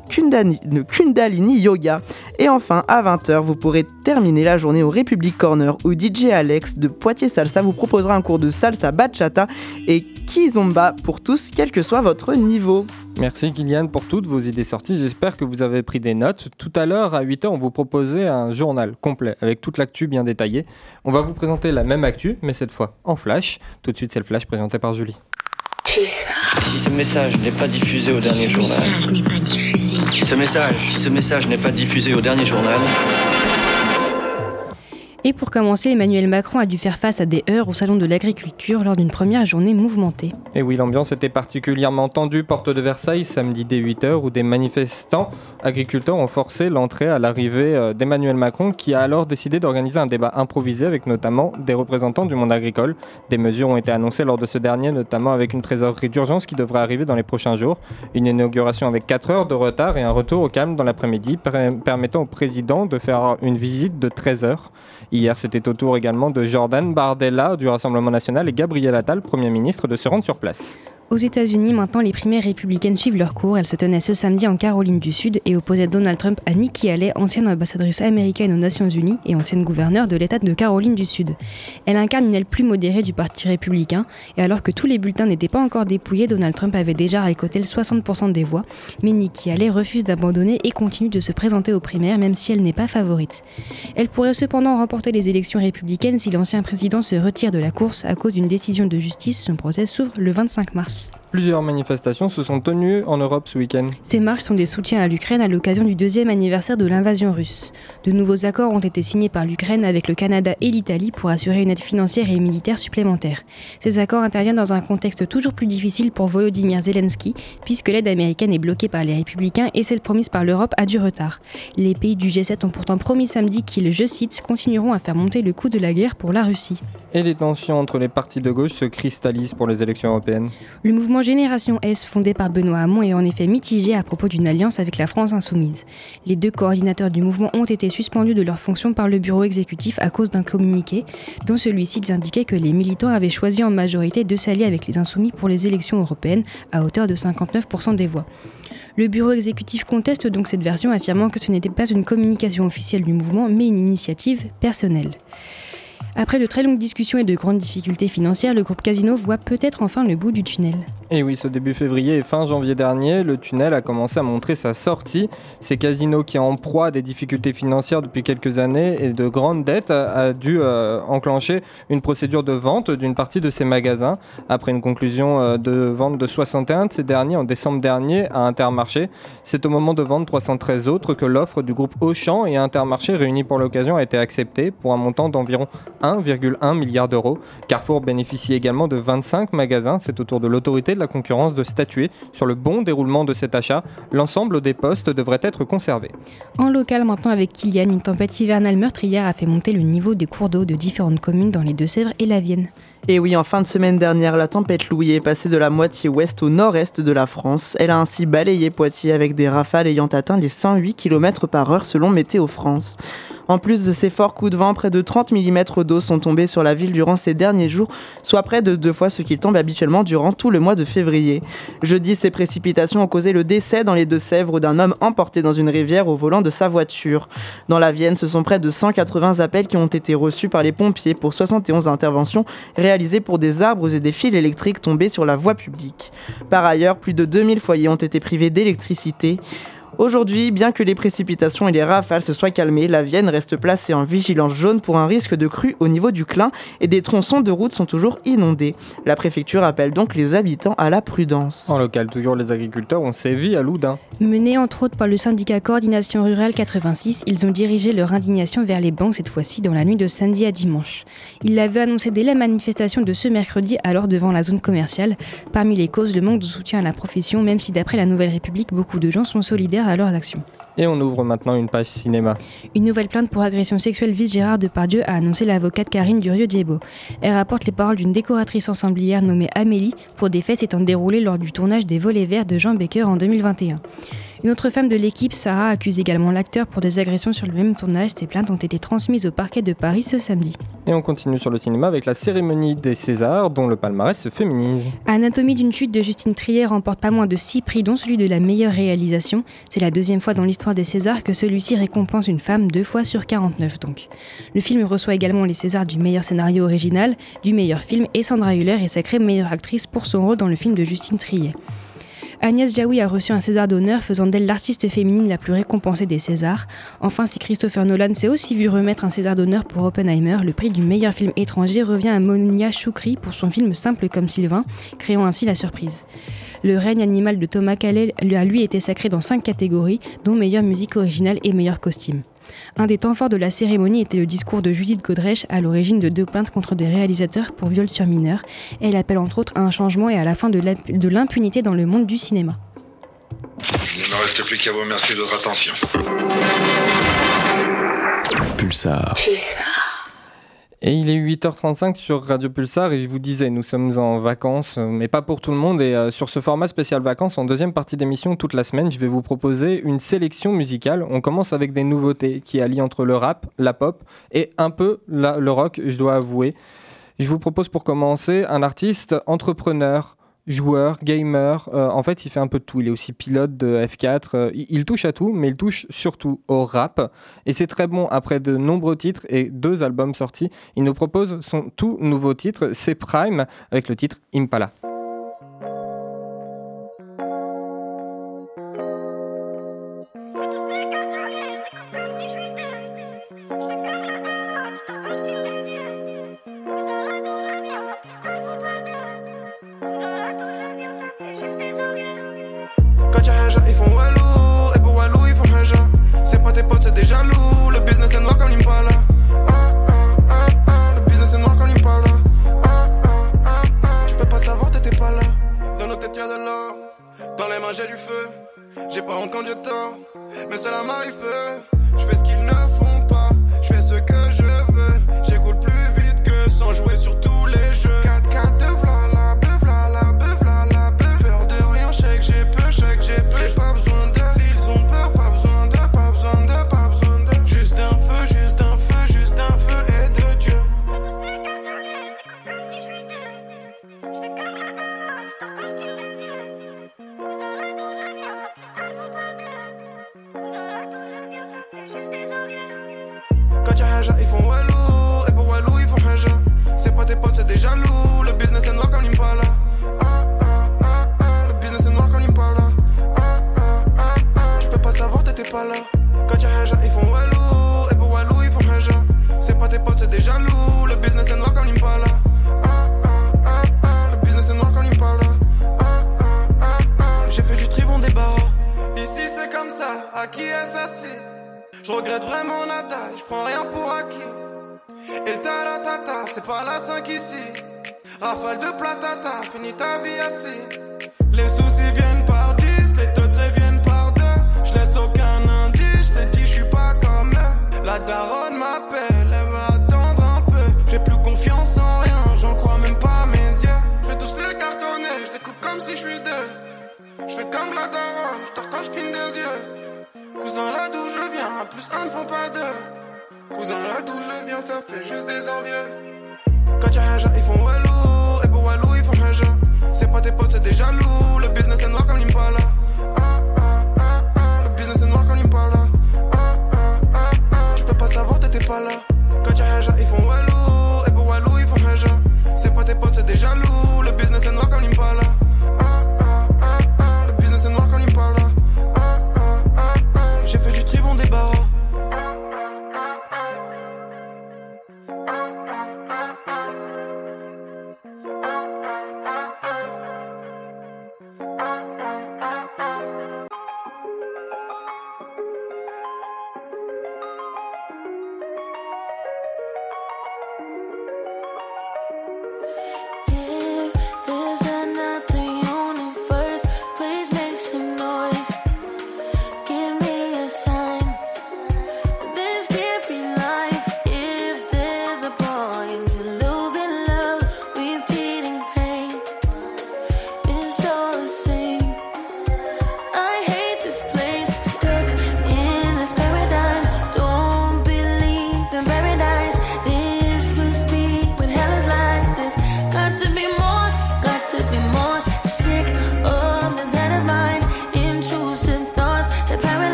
Kundalini, Yoga. Et enfin, à 20h, vous pourrez terminer la journée au Republic Corner où DJ Alex de Poitiers Salsa vous proposera un cours de salsa bachata et kizomba pour tous, quel que soit votre niveau. Merci Kylian pour toutes vos idées sorties. J'espère que vous avez pris des notes. Tout à l'heure, à 8h, on vous proposait un journal complet avec toute l'actu bien détaillée. On va vous présenter la même actu, mais cette fois en flash. Tout de suite, c'est le flash présenté par Julie. Si ce message n'est pas diffusé au dernier journal. Si ce message, si ce message n'est pas diffusé au dernier journal. Et pour commencer, Emmanuel Macron a dû faire face à des heurts au Salon de l'Agriculture lors d'une première journée mouvementée. Et oui, l'ambiance était particulièrement tendue porte de Versailles samedi dès 8h où des manifestants agriculteurs ont forcé l'entrée à l'arrivée euh, d'Emmanuel Macron qui a alors décidé d'organiser un débat improvisé avec notamment des représentants du monde agricole. Des mesures ont été annoncées lors de ce dernier, notamment avec une trésorerie d'urgence qui devrait arriver dans les prochains jours, une inauguration avec 4 heures de retard et un retour au calme dans l'après-midi permettant au président de faire une visite de 13 heures. Hier, c'était au tour également de Jordan Bardella du Rassemblement national et Gabriel Attal, Premier ministre, de se rendre sur place. Aux États-Unis, maintenant, les primaires républicaines suivent leur cours. Elles se tenaient ce samedi en Caroline du Sud et opposaient Donald Trump à Nikki Haley, ancienne ambassadrice américaine aux Nations Unies et ancienne gouverneure de l'État de Caroline du Sud. Elle incarne une aile plus modérée du Parti républicain et alors que tous les bulletins n'étaient pas encore dépouillés, Donald Trump avait déjà récolté le 60% des voix. Mais Nikki Haley refuse d'abandonner et continue de se présenter aux primaires même si elle n'est pas favorite. Elle pourrait cependant remporter les élections républicaines si l'ancien président se retire de la course à cause d'une décision de justice. Son procès s'ouvre le 25 mars. Peace. Plusieurs manifestations se sont tenues en Europe ce week-end. Ces marches sont des soutiens à l'Ukraine à l'occasion du deuxième anniversaire de l'invasion russe. De nouveaux accords ont été signés par l'Ukraine avec le Canada et l'Italie pour assurer une aide financière et militaire supplémentaire. Ces accords interviennent dans un contexte toujours plus difficile pour Volodymyr Zelensky, puisque l'aide américaine est bloquée par les républicains et celle promise par l'Europe a du retard. Les pays du G7 ont pourtant promis samedi qu'ils, je cite, continueront à faire monter le coût de la guerre pour la Russie. Et les tensions entre les partis de gauche se cristallisent pour les élections européennes. Le mouvement Génération S, fondé par Benoît Hamon, est en effet mitigé à propos d'une alliance avec la France insoumise. Les deux coordinateurs du mouvement ont été suspendus de leurs fonctions par le bureau exécutif à cause d'un communiqué, dont celui-ci indiquait que les militants avaient choisi en majorité de s'allier avec les insoumis pour les élections européennes, à hauteur de 59% des voix. Le bureau exécutif conteste donc cette version, affirmant que ce n'était pas une communication officielle du mouvement, mais une initiative personnelle. Après de très longues discussions et de grandes difficultés financières, le groupe Casino voit peut-être enfin le bout du tunnel. Et oui, ce début février et fin janvier dernier, le tunnel a commencé à montrer sa sortie. Ces casinos qui en proie à des difficultés financières depuis quelques années et de grandes dettes a, dû euh, enclencher une procédure de vente d'une partie de ces magasins après une conclusion euh, de vente de 61 de ces derniers en décembre dernier à Intermarché. C'est au moment de vendre 313 autres que l'offre du groupe Auchan et Intermarché réunis pour l'occasion a été acceptée pour un montant d'environ 1,1 milliard d'euros. Carrefour bénéficie également de 25 magasins. C'est au tour de l'autorité de la concurrence de statuer sur le bon déroulement de cet achat. L'ensemble des postes devrait être conservé. En local maintenant avec Kylian, une tempête hivernale meurtrière a fait monter le niveau des cours d'eau de différentes communes dans les Deux-Sèvres et la Vienne. Et oui, en fin de semaine dernière, la tempête Louis est passée de la moitié ouest au nord-est de la France. Elle a ainsi balayé Poitiers avec des rafales ayant atteint les 108 km par heure selon Météo France. En plus de ces forts coups de vent, près de 30 mm d'eau sont tombés sur la ville durant ces derniers jours, soit près de deux fois ce qu'il tombe habituellement durant tout le mois de février. Jeudi, ces précipitations ont causé le décès dans les Deux-Sèvres d'un homme emporté dans une rivière au volant de sa voiture. Dans la Vienne, ce sont près de 180 appels qui ont été reçus par les pompiers pour 71 interventions réalisées pour des arbres et des fils électriques tombés sur la voie publique. Par ailleurs, plus de 2000 foyers ont été privés d'électricité. Aujourd'hui, bien que les précipitations et les rafales se soient calmées, la Vienne reste placée en vigilance jaune pour un risque de crue au niveau du Clin et des tronçons de route sont toujours inondés. La préfecture appelle donc les habitants à la prudence. En local, toujours les agriculteurs ont sévi à Loudun. Menés entre autres par le syndicat Coordination Rurale 86, ils ont dirigé leur indignation vers les banques cette fois-ci dans la nuit de samedi à dimanche. Ils l'avaient annoncé dès la manifestation de ce mercredi alors devant la zone commerciale. Parmi les causes, le manque de soutien à la profession, même si d'après la Nouvelle République, beaucoup de gens sont solidaires à actions. Et on ouvre maintenant une page cinéma. Une nouvelle plainte pour agression sexuelle vise Gérard Depardieu, a annoncé l'avocate Karine Durieux-Diebo. Elle rapporte les paroles d'une décoratrice ensemblière nommée Amélie pour des faits s'étant déroulés lors du tournage des Volets Verts de Jean Baker en 2021. Une autre femme de l'équipe, Sarah, accuse également l'acteur pour des agressions sur le même tournage. Ces plaintes ont été transmises au parquet de Paris ce samedi. Et on continue sur le cinéma avec la cérémonie des Césars, dont le palmarès se féminise. Anatomie d'une chute de Justine Trier remporte pas moins de 6 prix, dont celui de la meilleure réalisation. C'est la deuxième fois dans l'histoire des Césars que celui-ci récompense une femme deux fois sur 49 donc. Le film reçoit également les Césars du meilleur scénario original, du meilleur film et Sandra Hüller est sacrée meilleure actrice pour son rôle dans le film de Justine Trier. Agnès Jaoui a reçu un César d'honneur, faisant d'elle l'artiste féminine la plus récompensée des Césars. Enfin, si Christopher Nolan s'est aussi vu remettre un César d'honneur pour Oppenheimer, le prix du meilleur film étranger revient à Monia Choukri pour son film Simple comme Sylvain, créant ainsi la surprise. Le règne animal de Thomas Calais a lui été sacré dans cinq catégories, dont meilleure musique originale et meilleur costume. Un des temps forts de la cérémonie était le discours de Judith Godrèche à l'origine de deux plaintes contre des réalisateurs pour viol sur mineurs. Elle appelle entre autres à un changement et à la fin de l'impunité dans le monde du cinéma. Il ne me reste plus qu'à vous remercier de votre attention. Pulsar. Et il est 8h35 sur Radio Pulsar et je vous disais, nous sommes en vacances, mais pas pour tout le monde. Et euh, sur ce format spécial vacances, en deuxième partie d'émission, toute la semaine, je vais vous proposer une sélection musicale. On commence avec des nouveautés qui allient entre le rap, la pop et un peu le rock, je dois avouer. Je vous propose pour commencer un artiste entrepreneur, joueur, gamer. Euh, en fait, il fait un peu de tout. Il est aussi pilote de F4. Euh, il, touche à tout, mais il touche surtout au rap. Et c'est très bon. Après de nombreux titres et deux albums sortis, il nous propose son tout nouveau titre, c'est Prime, avec le titre Impala.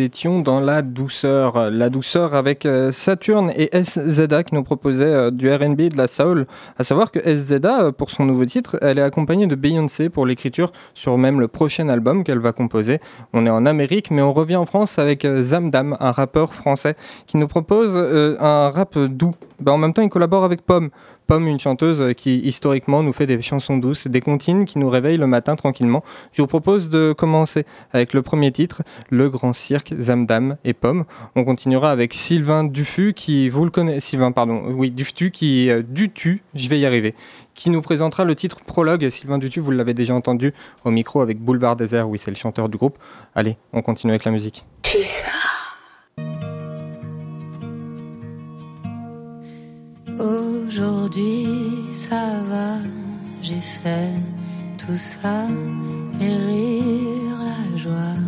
Étions dans la douceur. La douceur avec euh, Saturne et SZA qui nous proposaient euh, du RB et de la soul. À savoir que SZA, euh, pour son nouveau titre, elle est accompagnée de Beyoncé pour l'écriture sur même le prochain album qu'elle va composer. On est en Amérique, mais on revient en France avec euh, Zamdam, un rappeur français qui nous propose un rap doux. Ben, en même temps, il collabore avec Pomme. Pomme, une chanteuse euh, qui historiquement nous fait des chansons douces, des comptines qui nous réveillent le matin tranquillement. Je vous propose de commencer avec le premier titre, Le Grand Cirque, Zamdam et Pomme. On continuera avec Sylvain Dufus qui, vous le connaissez, Sylvain, pardon, oui, Duftu qui, euh, Dutu, je vais y arriver, qui nous présentera le titre Prologue. Sylvain Dutu, vous l'avez déjà entendu au micro avec Boulevard Désert, oui, c'est le chanteur du groupe. Allez, on continue avec la musique. Aujourd'hui ça va, j'ai fait tout ça, les rires, la joie.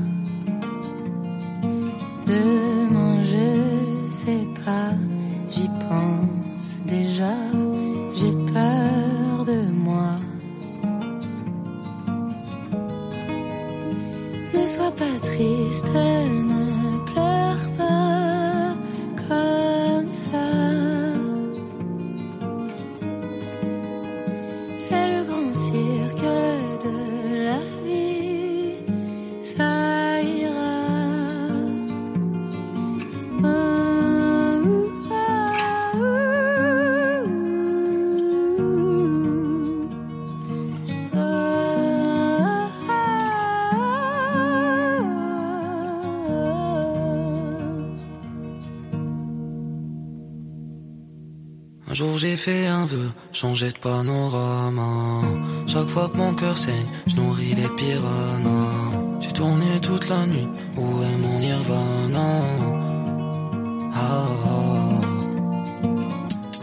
Demain je sais pas, j'y pense déjà, j'ai peur de moi. Ne sois pas triste, ne pleure pas comme Un jour j'ai fait un vœu, changer de panorama. Chaque fois que mon cœur saigne, je nourris les piranhas. J'ai tourné toute la nuit, où est mon nirvana? Ah, ah.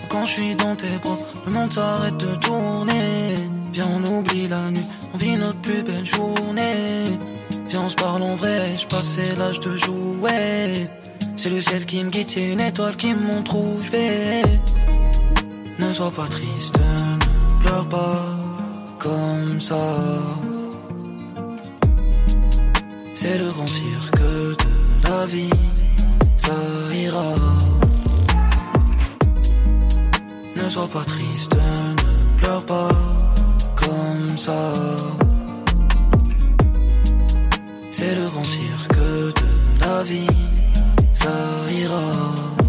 Quand je suis dans tes bras, le monde s'arrête de tourner. Viens, on oublie la nuit, on vit notre plus belle journée. Viens, on se parle en vrai, je passais l'âge de jouer. C'est le ciel qui me guide, c'est une étoile qui me montre. Ne sois pas triste, ne pleure pas comme ça. C'est le grand cirque de la vie, ça ira. Ne sois pas triste, ne pleure pas comme ça. C'est le grand cirque de la vie, ça ira.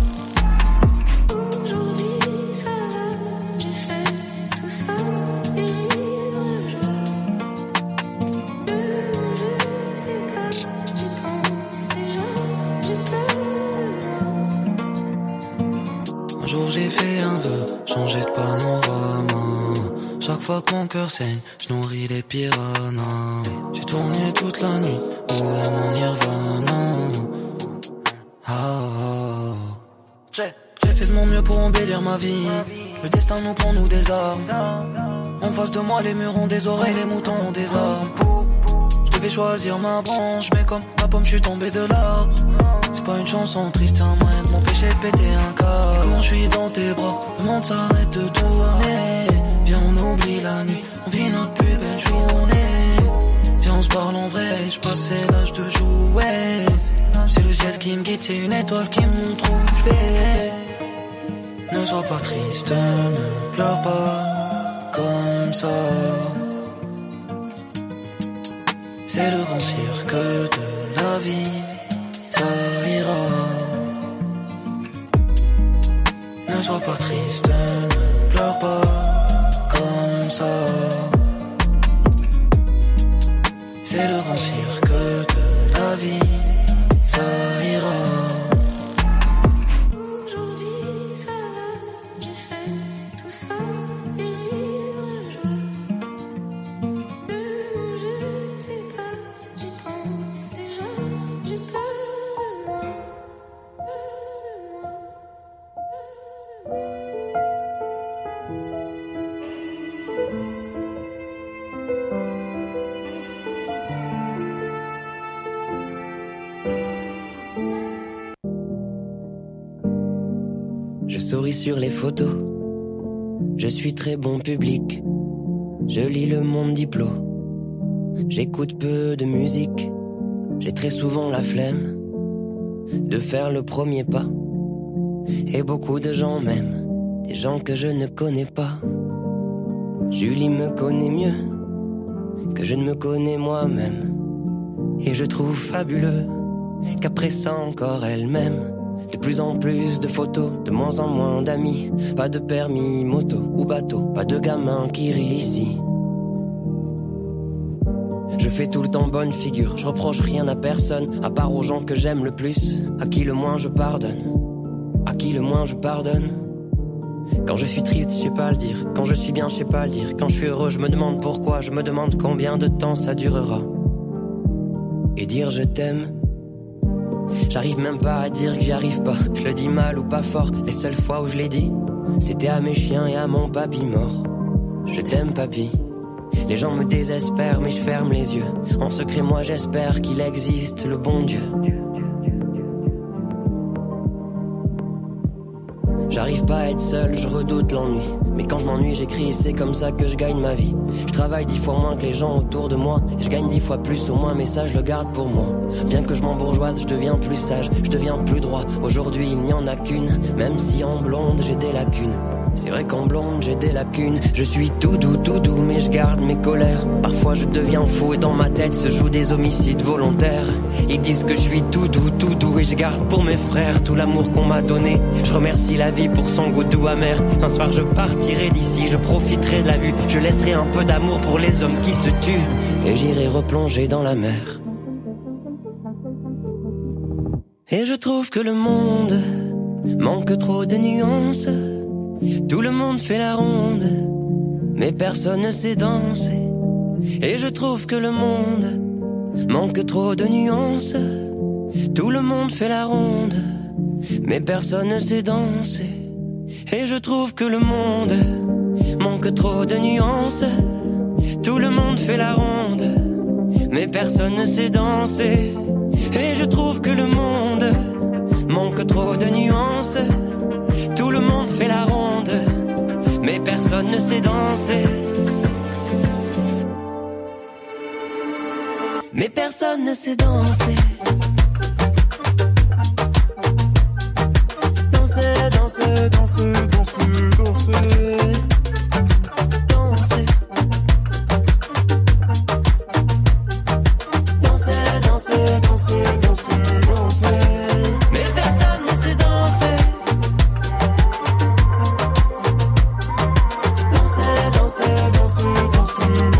Mon saigne, je nourris les piranhas. J'ai tourné toute la nuit, où est mon nirvana? Ah, ah. J'ai fait de mon mieux pour embellir ma vie. Le destin nous prend, nous des armes. En face de moi, les murs ont des oreilles, les moutons ont des armes. Je devais choisir ma branche, mais comme la pomme, je suis tombé de l'arbre. C'est pas une chanson triste, un moyen de m'empêcher de péter un câble. Quand je suis dans tes bras, le monde s'arrête de tourner. Oublie la nuit, on vit notre plus belle journée. Viens, on se parle en vrai, je passais l'âge de jouer. C'est le ciel qui me guide, c'est une étoile qui me vais. Ne sois pas triste, ne pleure pas comme ça. C'est le grand cirque de la vie, ça ira. Ne sois pas triste, ne pleure pas C'est le grand cirque de la vie, ça Je suis très bon public. Je lis le monde diplo. J'écoute peu de musique. J'ai très souvent la flemme de faire le premier pas. Et beaucoup de gens m'aiment, des gens que je ne connais pas. Julie me connaît mieux que je ne me connais moi-même. Et je trouve fabuleux qu'après ça encore elle m'aime. De plus en plus de photos, de moins en moins d'amis. Pas de permis moto ou bateau, pas de gamin qui rit ici. Je fais tout le temps bonne figure, je reproche rien à personne, à part aux gens que j'aime le plus, à qui le moins je pardonne, à qui le moins je pardonne. Quand je suis triste, je sais pas le dire, quand je suis bien, je sais pas le dire, quand je suis heureux, je me demande pourquoi, je me demande combien de temps ça durera. Et dire je t'aime, J'arrive même pas à dire que j'y arrive pas. Je le dis mal ou pas fort. Les seules fois où je l'ai dit, c'était à mes chiens et à mon papy mort. Je t'aime, papy. Les gens me désespèrent, mais je ferme les yeux. En secret, moi j'espère qu'il existe le bon Dieu. J'arrive pas à être seul, je redoute l'ennui. Mais quand je m'ennuie, j'écris, c'est comme ça que je gagne ma vie. Je travaille dix fois moins que les gens autour de moi. Et je gagne dix fois plus au moins, mais ça je le garde pour moi. Bien que je m'embourgeoise, je deviens plus sage, je deviens plus droit. Aujourd'hui, il n'y en a qu'une, même si en blonde j'ai des lacunes. C'est vrai qu'en blonde j'ai des lacunes. Je suis tout doux, tout doux, mais je garde mes colères. Parfois je deviens fou et dans ma tête se jouent des homicides volontaires. Ils disent que je suis tout doux, tout doux et je garde pour mes frères tout l'amour qu'on m'a donné. Je remercie la vie pour son goût doux amer. Un soir je partirai d'ici, je profiterai de la vue. Je laisserai un peu d'amour pour les hommes qui se tuent et j'irai replonger dans la mer. Et je trouve que le monde manque trop de nuances. Tout le monde fait la ronde, mais personne ne sait danser. Et je trouve que le monde manque trop de nuances. Tout le monde fait la ronde, mais personne ne sait danser. Et je trouve que le monde manque trop de nuances. Tout le monde fait la ronde, mais personne ne sait danser. Et je trouve que le monde manque trop de nuances. Tout le monde fait la ronde, mais personne ne sait danser. Mais personne ne sait danser. Danser, danser, danser, danser, danser. Danser. Danser, danser, Danser, danser, danser,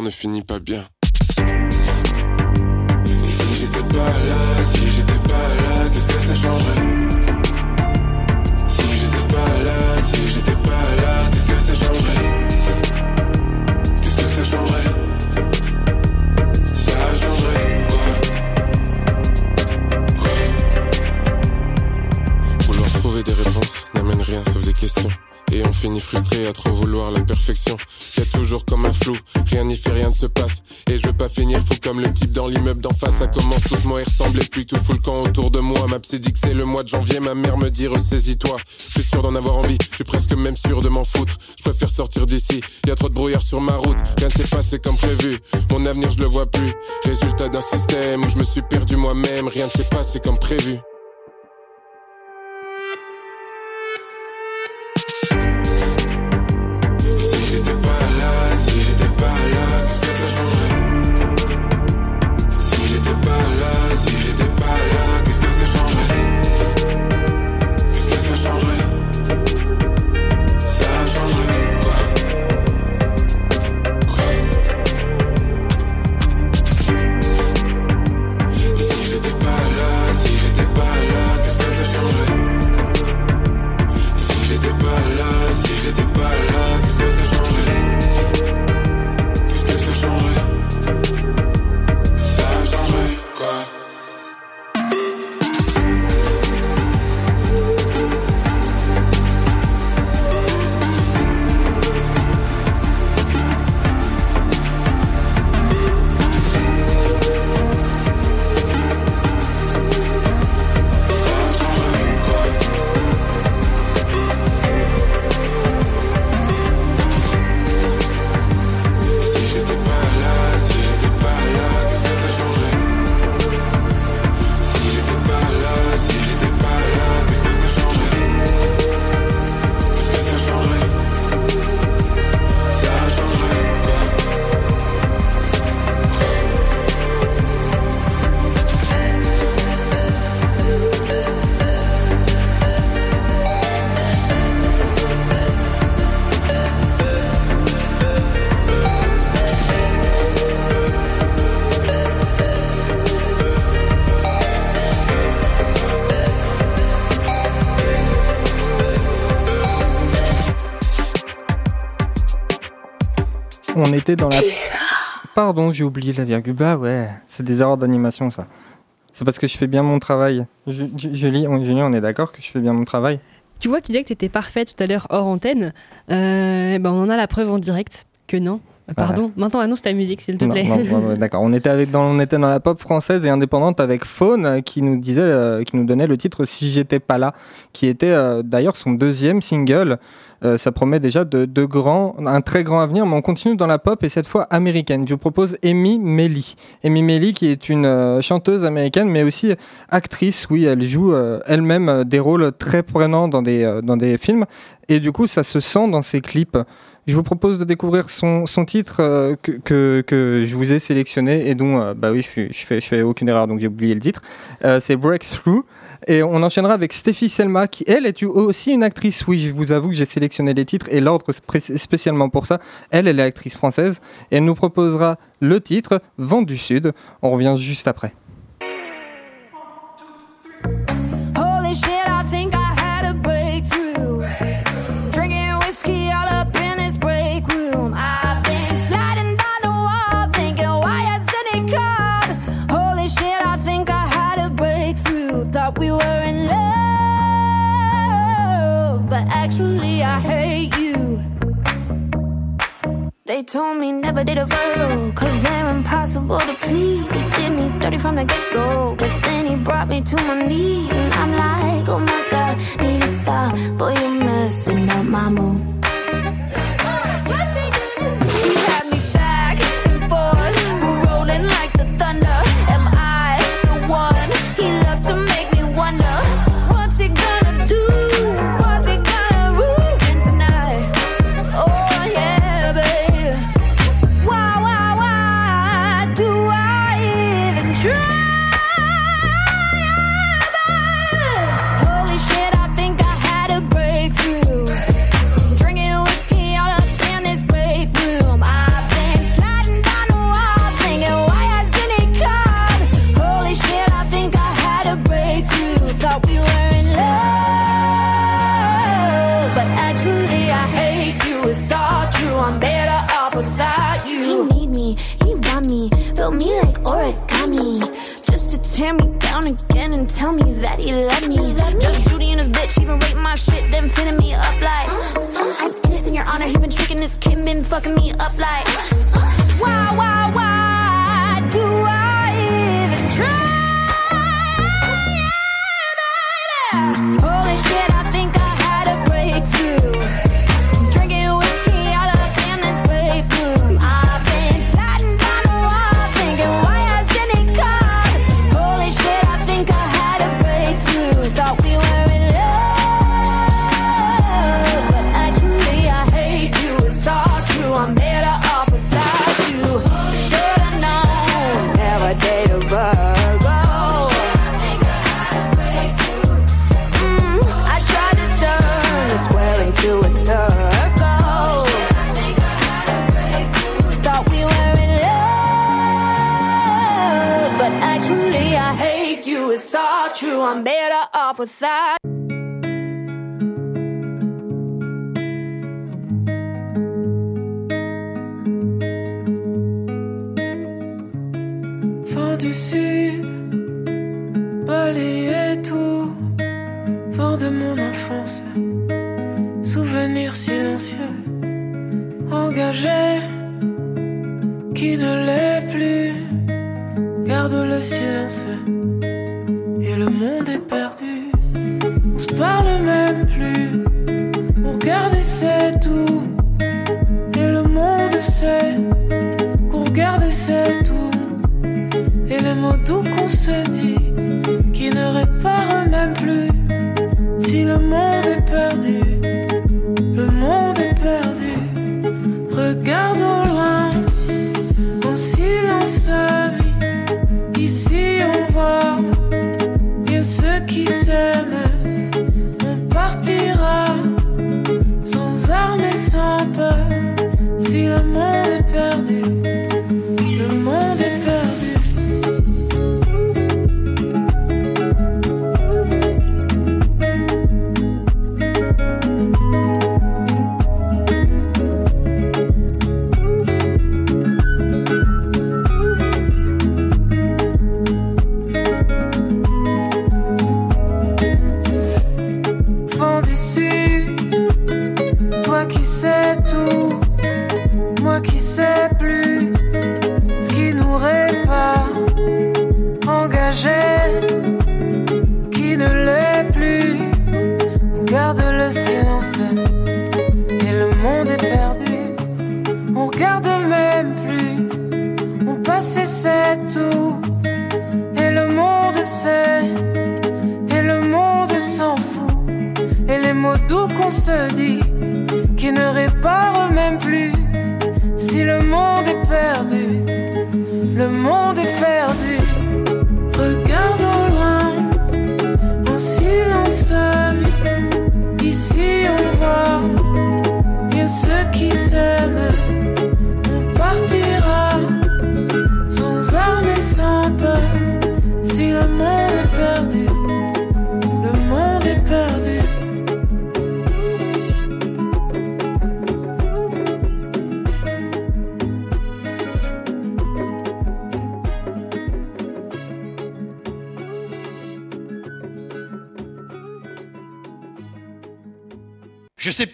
ne finit pas bien. Et si j'étais pas là, si j'étais pas là, qu'est-ce que ça changerait? Si j'étais pas là, si j'étais pas là, qu'est-ce que ça changerait? Qu'est-ce que ça changerait? Ça changerait quoi? Quoi? Vouloir trouver des réponses n'amène rien sauf des questions. Et on finit frustré à trop vouloir la perfection. Et je veux pas finir fou comme le type dans l'immeuble d'en face. Ça commence doucement et ressembler puis tout fout le camp autour de moi. Ma psy dit c'est le mois de janvier, ma mère me dit ressaisis-toi. Je suis sûr d'en avoir envie, je suis presque même sûr de m'en foutre. Je préfère sortir d'ici, y a trop de brouillard sur ma route. Rien ne s'est passé comme prévu, mon avenir je le vois plus. Résultat d'un système où je me suis perdu moi-même, rien ne s'est passé comme prévu. On était dans la. Pardon, j'ai oublié la virgule. Bah ouais, c'est des erreurs d'animation ça. C'est parce que je fais bien mon travail. Je- je- Julie, on, Julie, on est d'accord que je fais bien mon travail Tu vois, tu disais que tu étais parfait tout à l'heure hors antenne. Euh, ben on en a la preuve en direct que non. Euh, Pardon. Maintenant, annonce ta musique, s'il te plaît. d'accord. On était avec dans, on était dans la pop française et indépendante avec Faune euh, qui nous disait, euh, qui nous donnait le titre Si j'étais pas là, qui était euh, d'ailleurs son deuxième single. Euh, ça promet déjà de, de grands, un très grand avenir, mais on continue dans la pop et cette fois américaine. Je vous propose Amy Melly. Amy Melly qui est une chanteuse américaine, mais aussi actrice. Oui, elle joue elle-même des rôles très prenants dans des, dans des films et du coup ça se sent dans ses clips. Je vous propose de découvrir son, son titre euh, que, que, je vous ai sélectionné et dont, euh, bah oui, je, je, fais, je fais aucune erreur donc j'ai oublié le titre. Euh, c'est Breakthrough. Et on enchaînera avec Stéphie Selma, qui elle est aussi une actrice. Oui, je vous avoue que j'ai sélectionné les titres et l'ordre spécialement pour ça. Elle, elle est actrice française et elle nous proposera le titre Vent du Sud. On revient juste après. They told me never did a Virgo, cause they're impossible to please. He did me dirty from the get go, but then he brought me to my knees. And I'm like, oh my god, need to stop, boy, you're messing up my mood.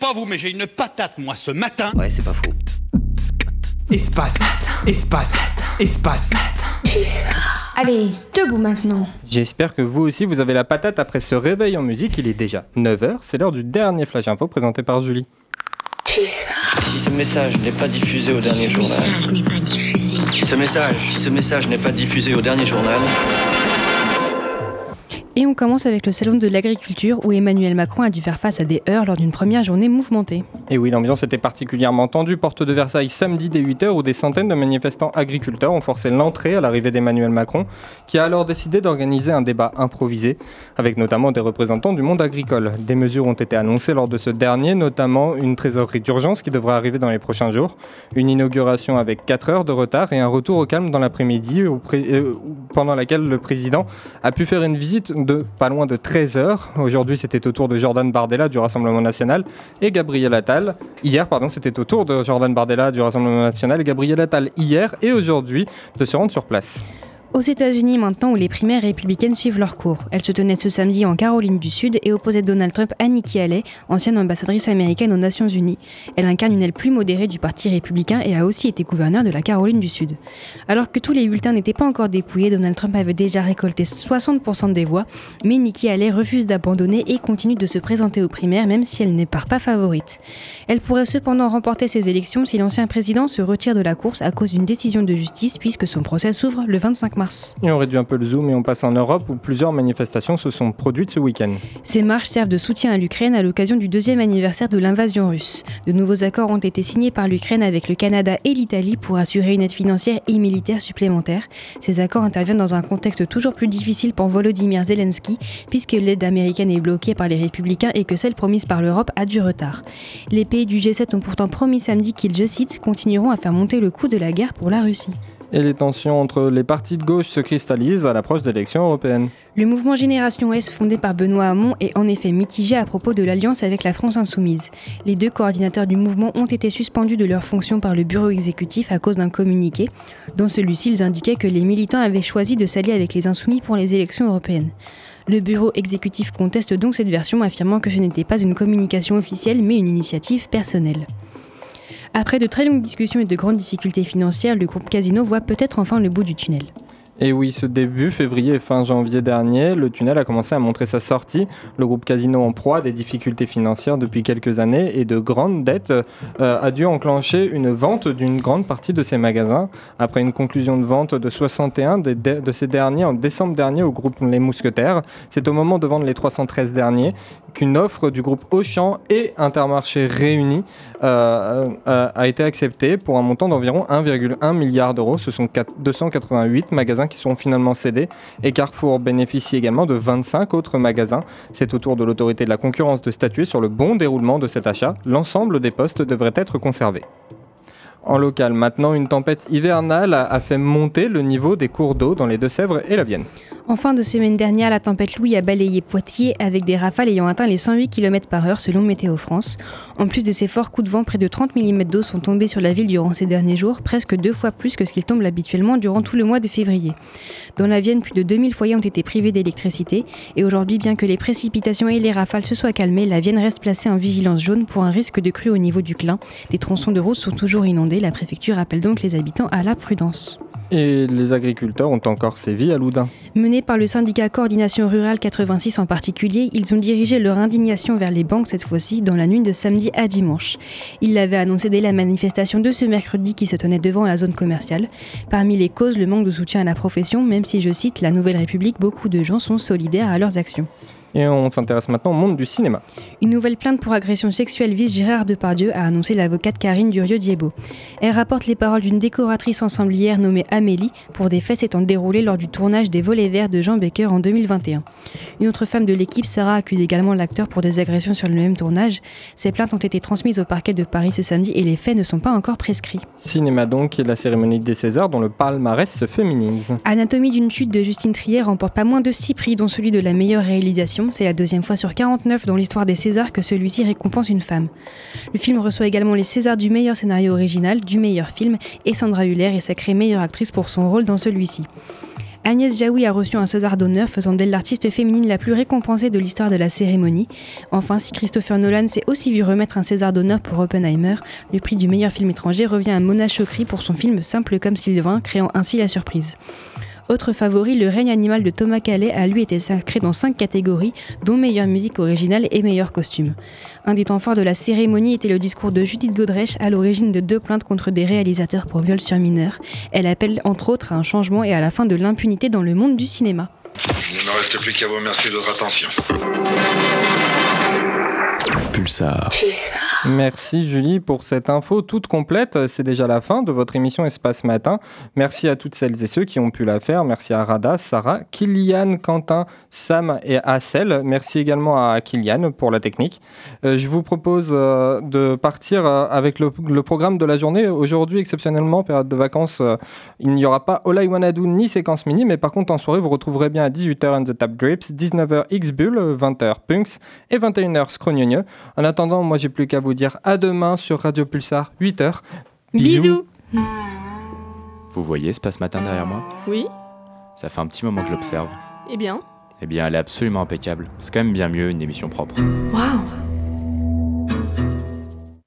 Pas vous, mais j'ai une patate, moi, ce matin. Ouais, c'est pas faux. Espace, espace, espace. Allez, debout maintenant. J'espère que vous aussi vous avez la patate après ce réveil en musique. Il est déjà 9h, c'est l'heure du dernier Flash Info présenté par Julie. Si ce message n'est pas diffusé au dernier journal. Si ce message, si ce message n'est pas diffusé au dernier journal. Et on commence avec le salon de l'agriculture où Emmanuel Macron a dû faire face à des heurts lors d'une première journée mouvementée. Et oui, l'ambiance était particulièrement tendue, porte de Versailles samedi dès 8h où des centaines de manifestants agriculteurs ont forcé l'entrée à l'arrivée d'Emmanuel Macron, qui a alors décidé d'organiser un débat improvisé, avec notamment des représentants du monde agricole. Des mesures ont été annoncées lors de ce dernier, notamment une trésorerie d'urgence qui devrait arriver dans les prochains jours, une inauguration avec 4 heures de retard et un retour au calme dans l'après-midi, euh, pendant laquelle le président a pu faire une visite de pas loin de 13 heures. Aujourd'hui, c'était au tour de Jordan Bardella du Rassemblement National et Gabriel Attal. Hier, pardon, c'était au tour de Jordan Bardella du Rassemblement National et Gabriel Attal hier et aujourd'hui de se rendre sur place. Aux États-Unis, maintenant où les primaires républicaines suivent leur cours, elles se tenaient ce samedi en Caroline du Sud et opposaient Donald Trump à Nikki Haley, ancienne ambassadrice américaine aux Nations Unies. Elle incarne une aile plus modérée du Parti républicain et a aussi été gouverneur de la Caroline du Sud. Alors que tous les bulletins n'étaient pas encore dépouillés, Donald Trump avait déjà récolté 60% des voix, mais Nikki Haley refuse d'abandonner et continue de se présenter aux primaires même si elle n'est pas favorite. Elle pourrait cependant remporter ces élections si l'ancien président se retire de la course à cause d'une décision de justice puisque son procès s'ouvre le 25 mars. Et on réduit un peu le zoom et on passe en Europe où plusieurs manifestations se sont produites ce week-end. Ces marches servent de soutien à l'Ukraine à l'occasion du deuxième anniversaire de l'invasion russe. De nouveaux accords ont été signés par l'Ukraine avec le Canada et l'Italie pour assurer une aide financière et militaire supplémentaire. Ces accords interviennent dans un contexte toujours plus difficile pour Volodymyr Zelensky, puisque l'aide américaine est bloquée par les républicains et que celle promise par l'Europe a du retard. Les pays du G7 ont pourtant promis samedi qu'ils, je cite, continueront à faire monter le coût de la guerre pour la Russie. Et les tensions entre les partis de gauche se cristallisent à l'approche des élections européennes. Le mouvement Génération S, fondé par Benoît Hamon, est en effet mitigé à propos de l'alliance avec la France Insoumise. Les deux coordinateurs du mouvement ont été suspendus de leurs fonctions par le bureau exécutif à cause d'un communiqué. Dans celui-ci, ils indiquaient que les militants avaient choisi de s'allier avec les Insoumis pour les élections européennes. Le bureau exécutif conteste donc cette version, affirmant que ce n'était pas une communication officielle mais une initiative personnelle. Après de très longues discussions et de grandes difficultés financières, le groupe Casino voit peut-être enfin le bout du tunnel. Et oui, ce début février et fin janvier dernier, le tunnel a commencé à montrer sa sortie. Le groupe Casino en proie à des difficultés financières depuis quelques années et de grandes dettes euh, a dû enclencher une vente d'une grande partie de ses magasins. Après une conclusion de vente de 61 de, ces derniers en décembre dernier au groupe Les Mousquetaires, c'est au moment de vendre les 313 derniers qu'une offre du groupe Auchan et Intermarché réunis euh, euh, a été acceptée pour un montant d'environ 1,1 milliard d'euros. Ce sont 4, 288 magasins qui sont finalement cédés et Carrefour bénéficie également de 25 autres magasins. C'est au tour de l'autorité de la concurrence de statuer sur le bon déroulement de cet achat. L'ensemble des postes devrait être conservé. En local, maintenant, une tempête hivernale a, fait monter le niveau des cours d'eau dans les Deux-Sèvres et la Vienne. En fin de semaine dernière, la tempête Louis a balayé Poitiers avec des rafales ayant atteint les 108 km par heure selon Météo France. En plus de ces forts coups de vent, près de 30 mm d'eau sont tombés sur la ville durant ces derniers jours, presque deux fois plus que ce qu'il tombe habituellement durant tout le mois de février. Dans la Vienne, plus de 2000 foyers ont été privés d'électricité et aujourd'hui, bien que les précipitations et les rafales se soient calmées, la Vienne reste placée en vigilance jaune pour un risque de crue au niveau du Clin. Des tronçons de route sont toujours inondés, la préfecture appelle donc les habitants à la prudence. Et les agriculteurs ont encore sévi à Loudun. Menés par le syndicat Coordination Rurale 86 en particulier, ils ont dirigé leur indignation vers les banques cette fois-ci dans la nuit de samedi à dimanche. Ils l'avaient annoncé dès la manifestation de ce mercredi qui se tenait devant la zone commerciale. Parmi les causes, le manque de soutien à la profession, même si je cite la Nouvelle République, beaucoup de gens sont solidaires à leurs actions. Et on s'intéresse maintenant au monde du cinéma. Une nouvelle plainte pour agression sexuelle vise Gérard Depardieu, a annoncé l'avocate Karine Durieux-Diebo. Elle rapporte les paroles d'une décoratrice ensemblière nommée Amélie pour des faits s'étant déroulés lors du tournage des Volets Verts de Jean Baker en 2021. Une autre femme de l'équipe, Sarah, accuse également l'acteur pour des agressions sur le même tournage. Ces plaintes ont été transmises au parquet de Paris ce samedi et les faits ne sont pas encore prescrits. Cinéma donc et la cérémonie des Césars dont le palmarès se féminise. Anatomie d'une chute de Justine Trier remporte pas moins de 6 prix dont celui de la meilleure réalisation. C'est la deuxième fois sur 49 dans l'histoire des Césars que celui-ci récompense une femme. Le film reçoit également les Césars du meilleur scénario original, du meilleur film et Sandra Hüller est sacrée meilleure actrice pour son rôle dans celui-ci. Agnès Jaoui a reçu un César d'honneur, faisant d'elle l'artiste féminine la plus récompensée de l'histoire de la cérémonie. Enfin, si Christopher Nolan s'est aussi vu remettre un César d'honneur pour Oppenheimer, le prix du meilleur film étranger revient à Mona Chokri pour son film Simple comme Sylvain, créant ainsi la surprise. Autre favori, Le règne animal de Thomas Calais a lui été sacré dans cinq catégories, dont meilleure musique originale et meilleur costume. Un des temps forts de la cérémonie était le discours de Judith Godrèche à l'origine de deux plaintes contre des réalisateurs pour viol sur mineurs. Elle appelle entre autres à un changement et à la fin de l'impunité dans le monde du cinéma. Il ne me reste plus qu'à vous remercier de votre attention. Pulsar. Merci Julie pour cette info toute complète. C'est déjà la fin de votre émission Espace Matin. Merci à toutes celles et ceux qui ont pu la faire. Merci à Rada, Sarah, Kylian, Quentin, Sam et Assel. Merci également à Kylian pour la technique. Euh, je vous propose euh, de partir euh, avec le, le, programme de la journée. Aujourd'hui, exceptionnellement, période de vacances, il n'y aura pas Olay Wanadu ni séquence mini, mais par contre en soirée, vous retrouverez bien à 18h and the Tap Drips, 19h X-Bull, 20h Punks et 21h En attendant, moi j'ai plus qu'à vous dire à demain sur Radio Pulsar, 8h. Bisous. Vous voyez Espace Matin derrière moi? Oui. Ça fait un petit moment que je l'observe. Eh bien Eh bien, elle est absolument impeccable. C'est quand même bien mieux une émission propre. Waouh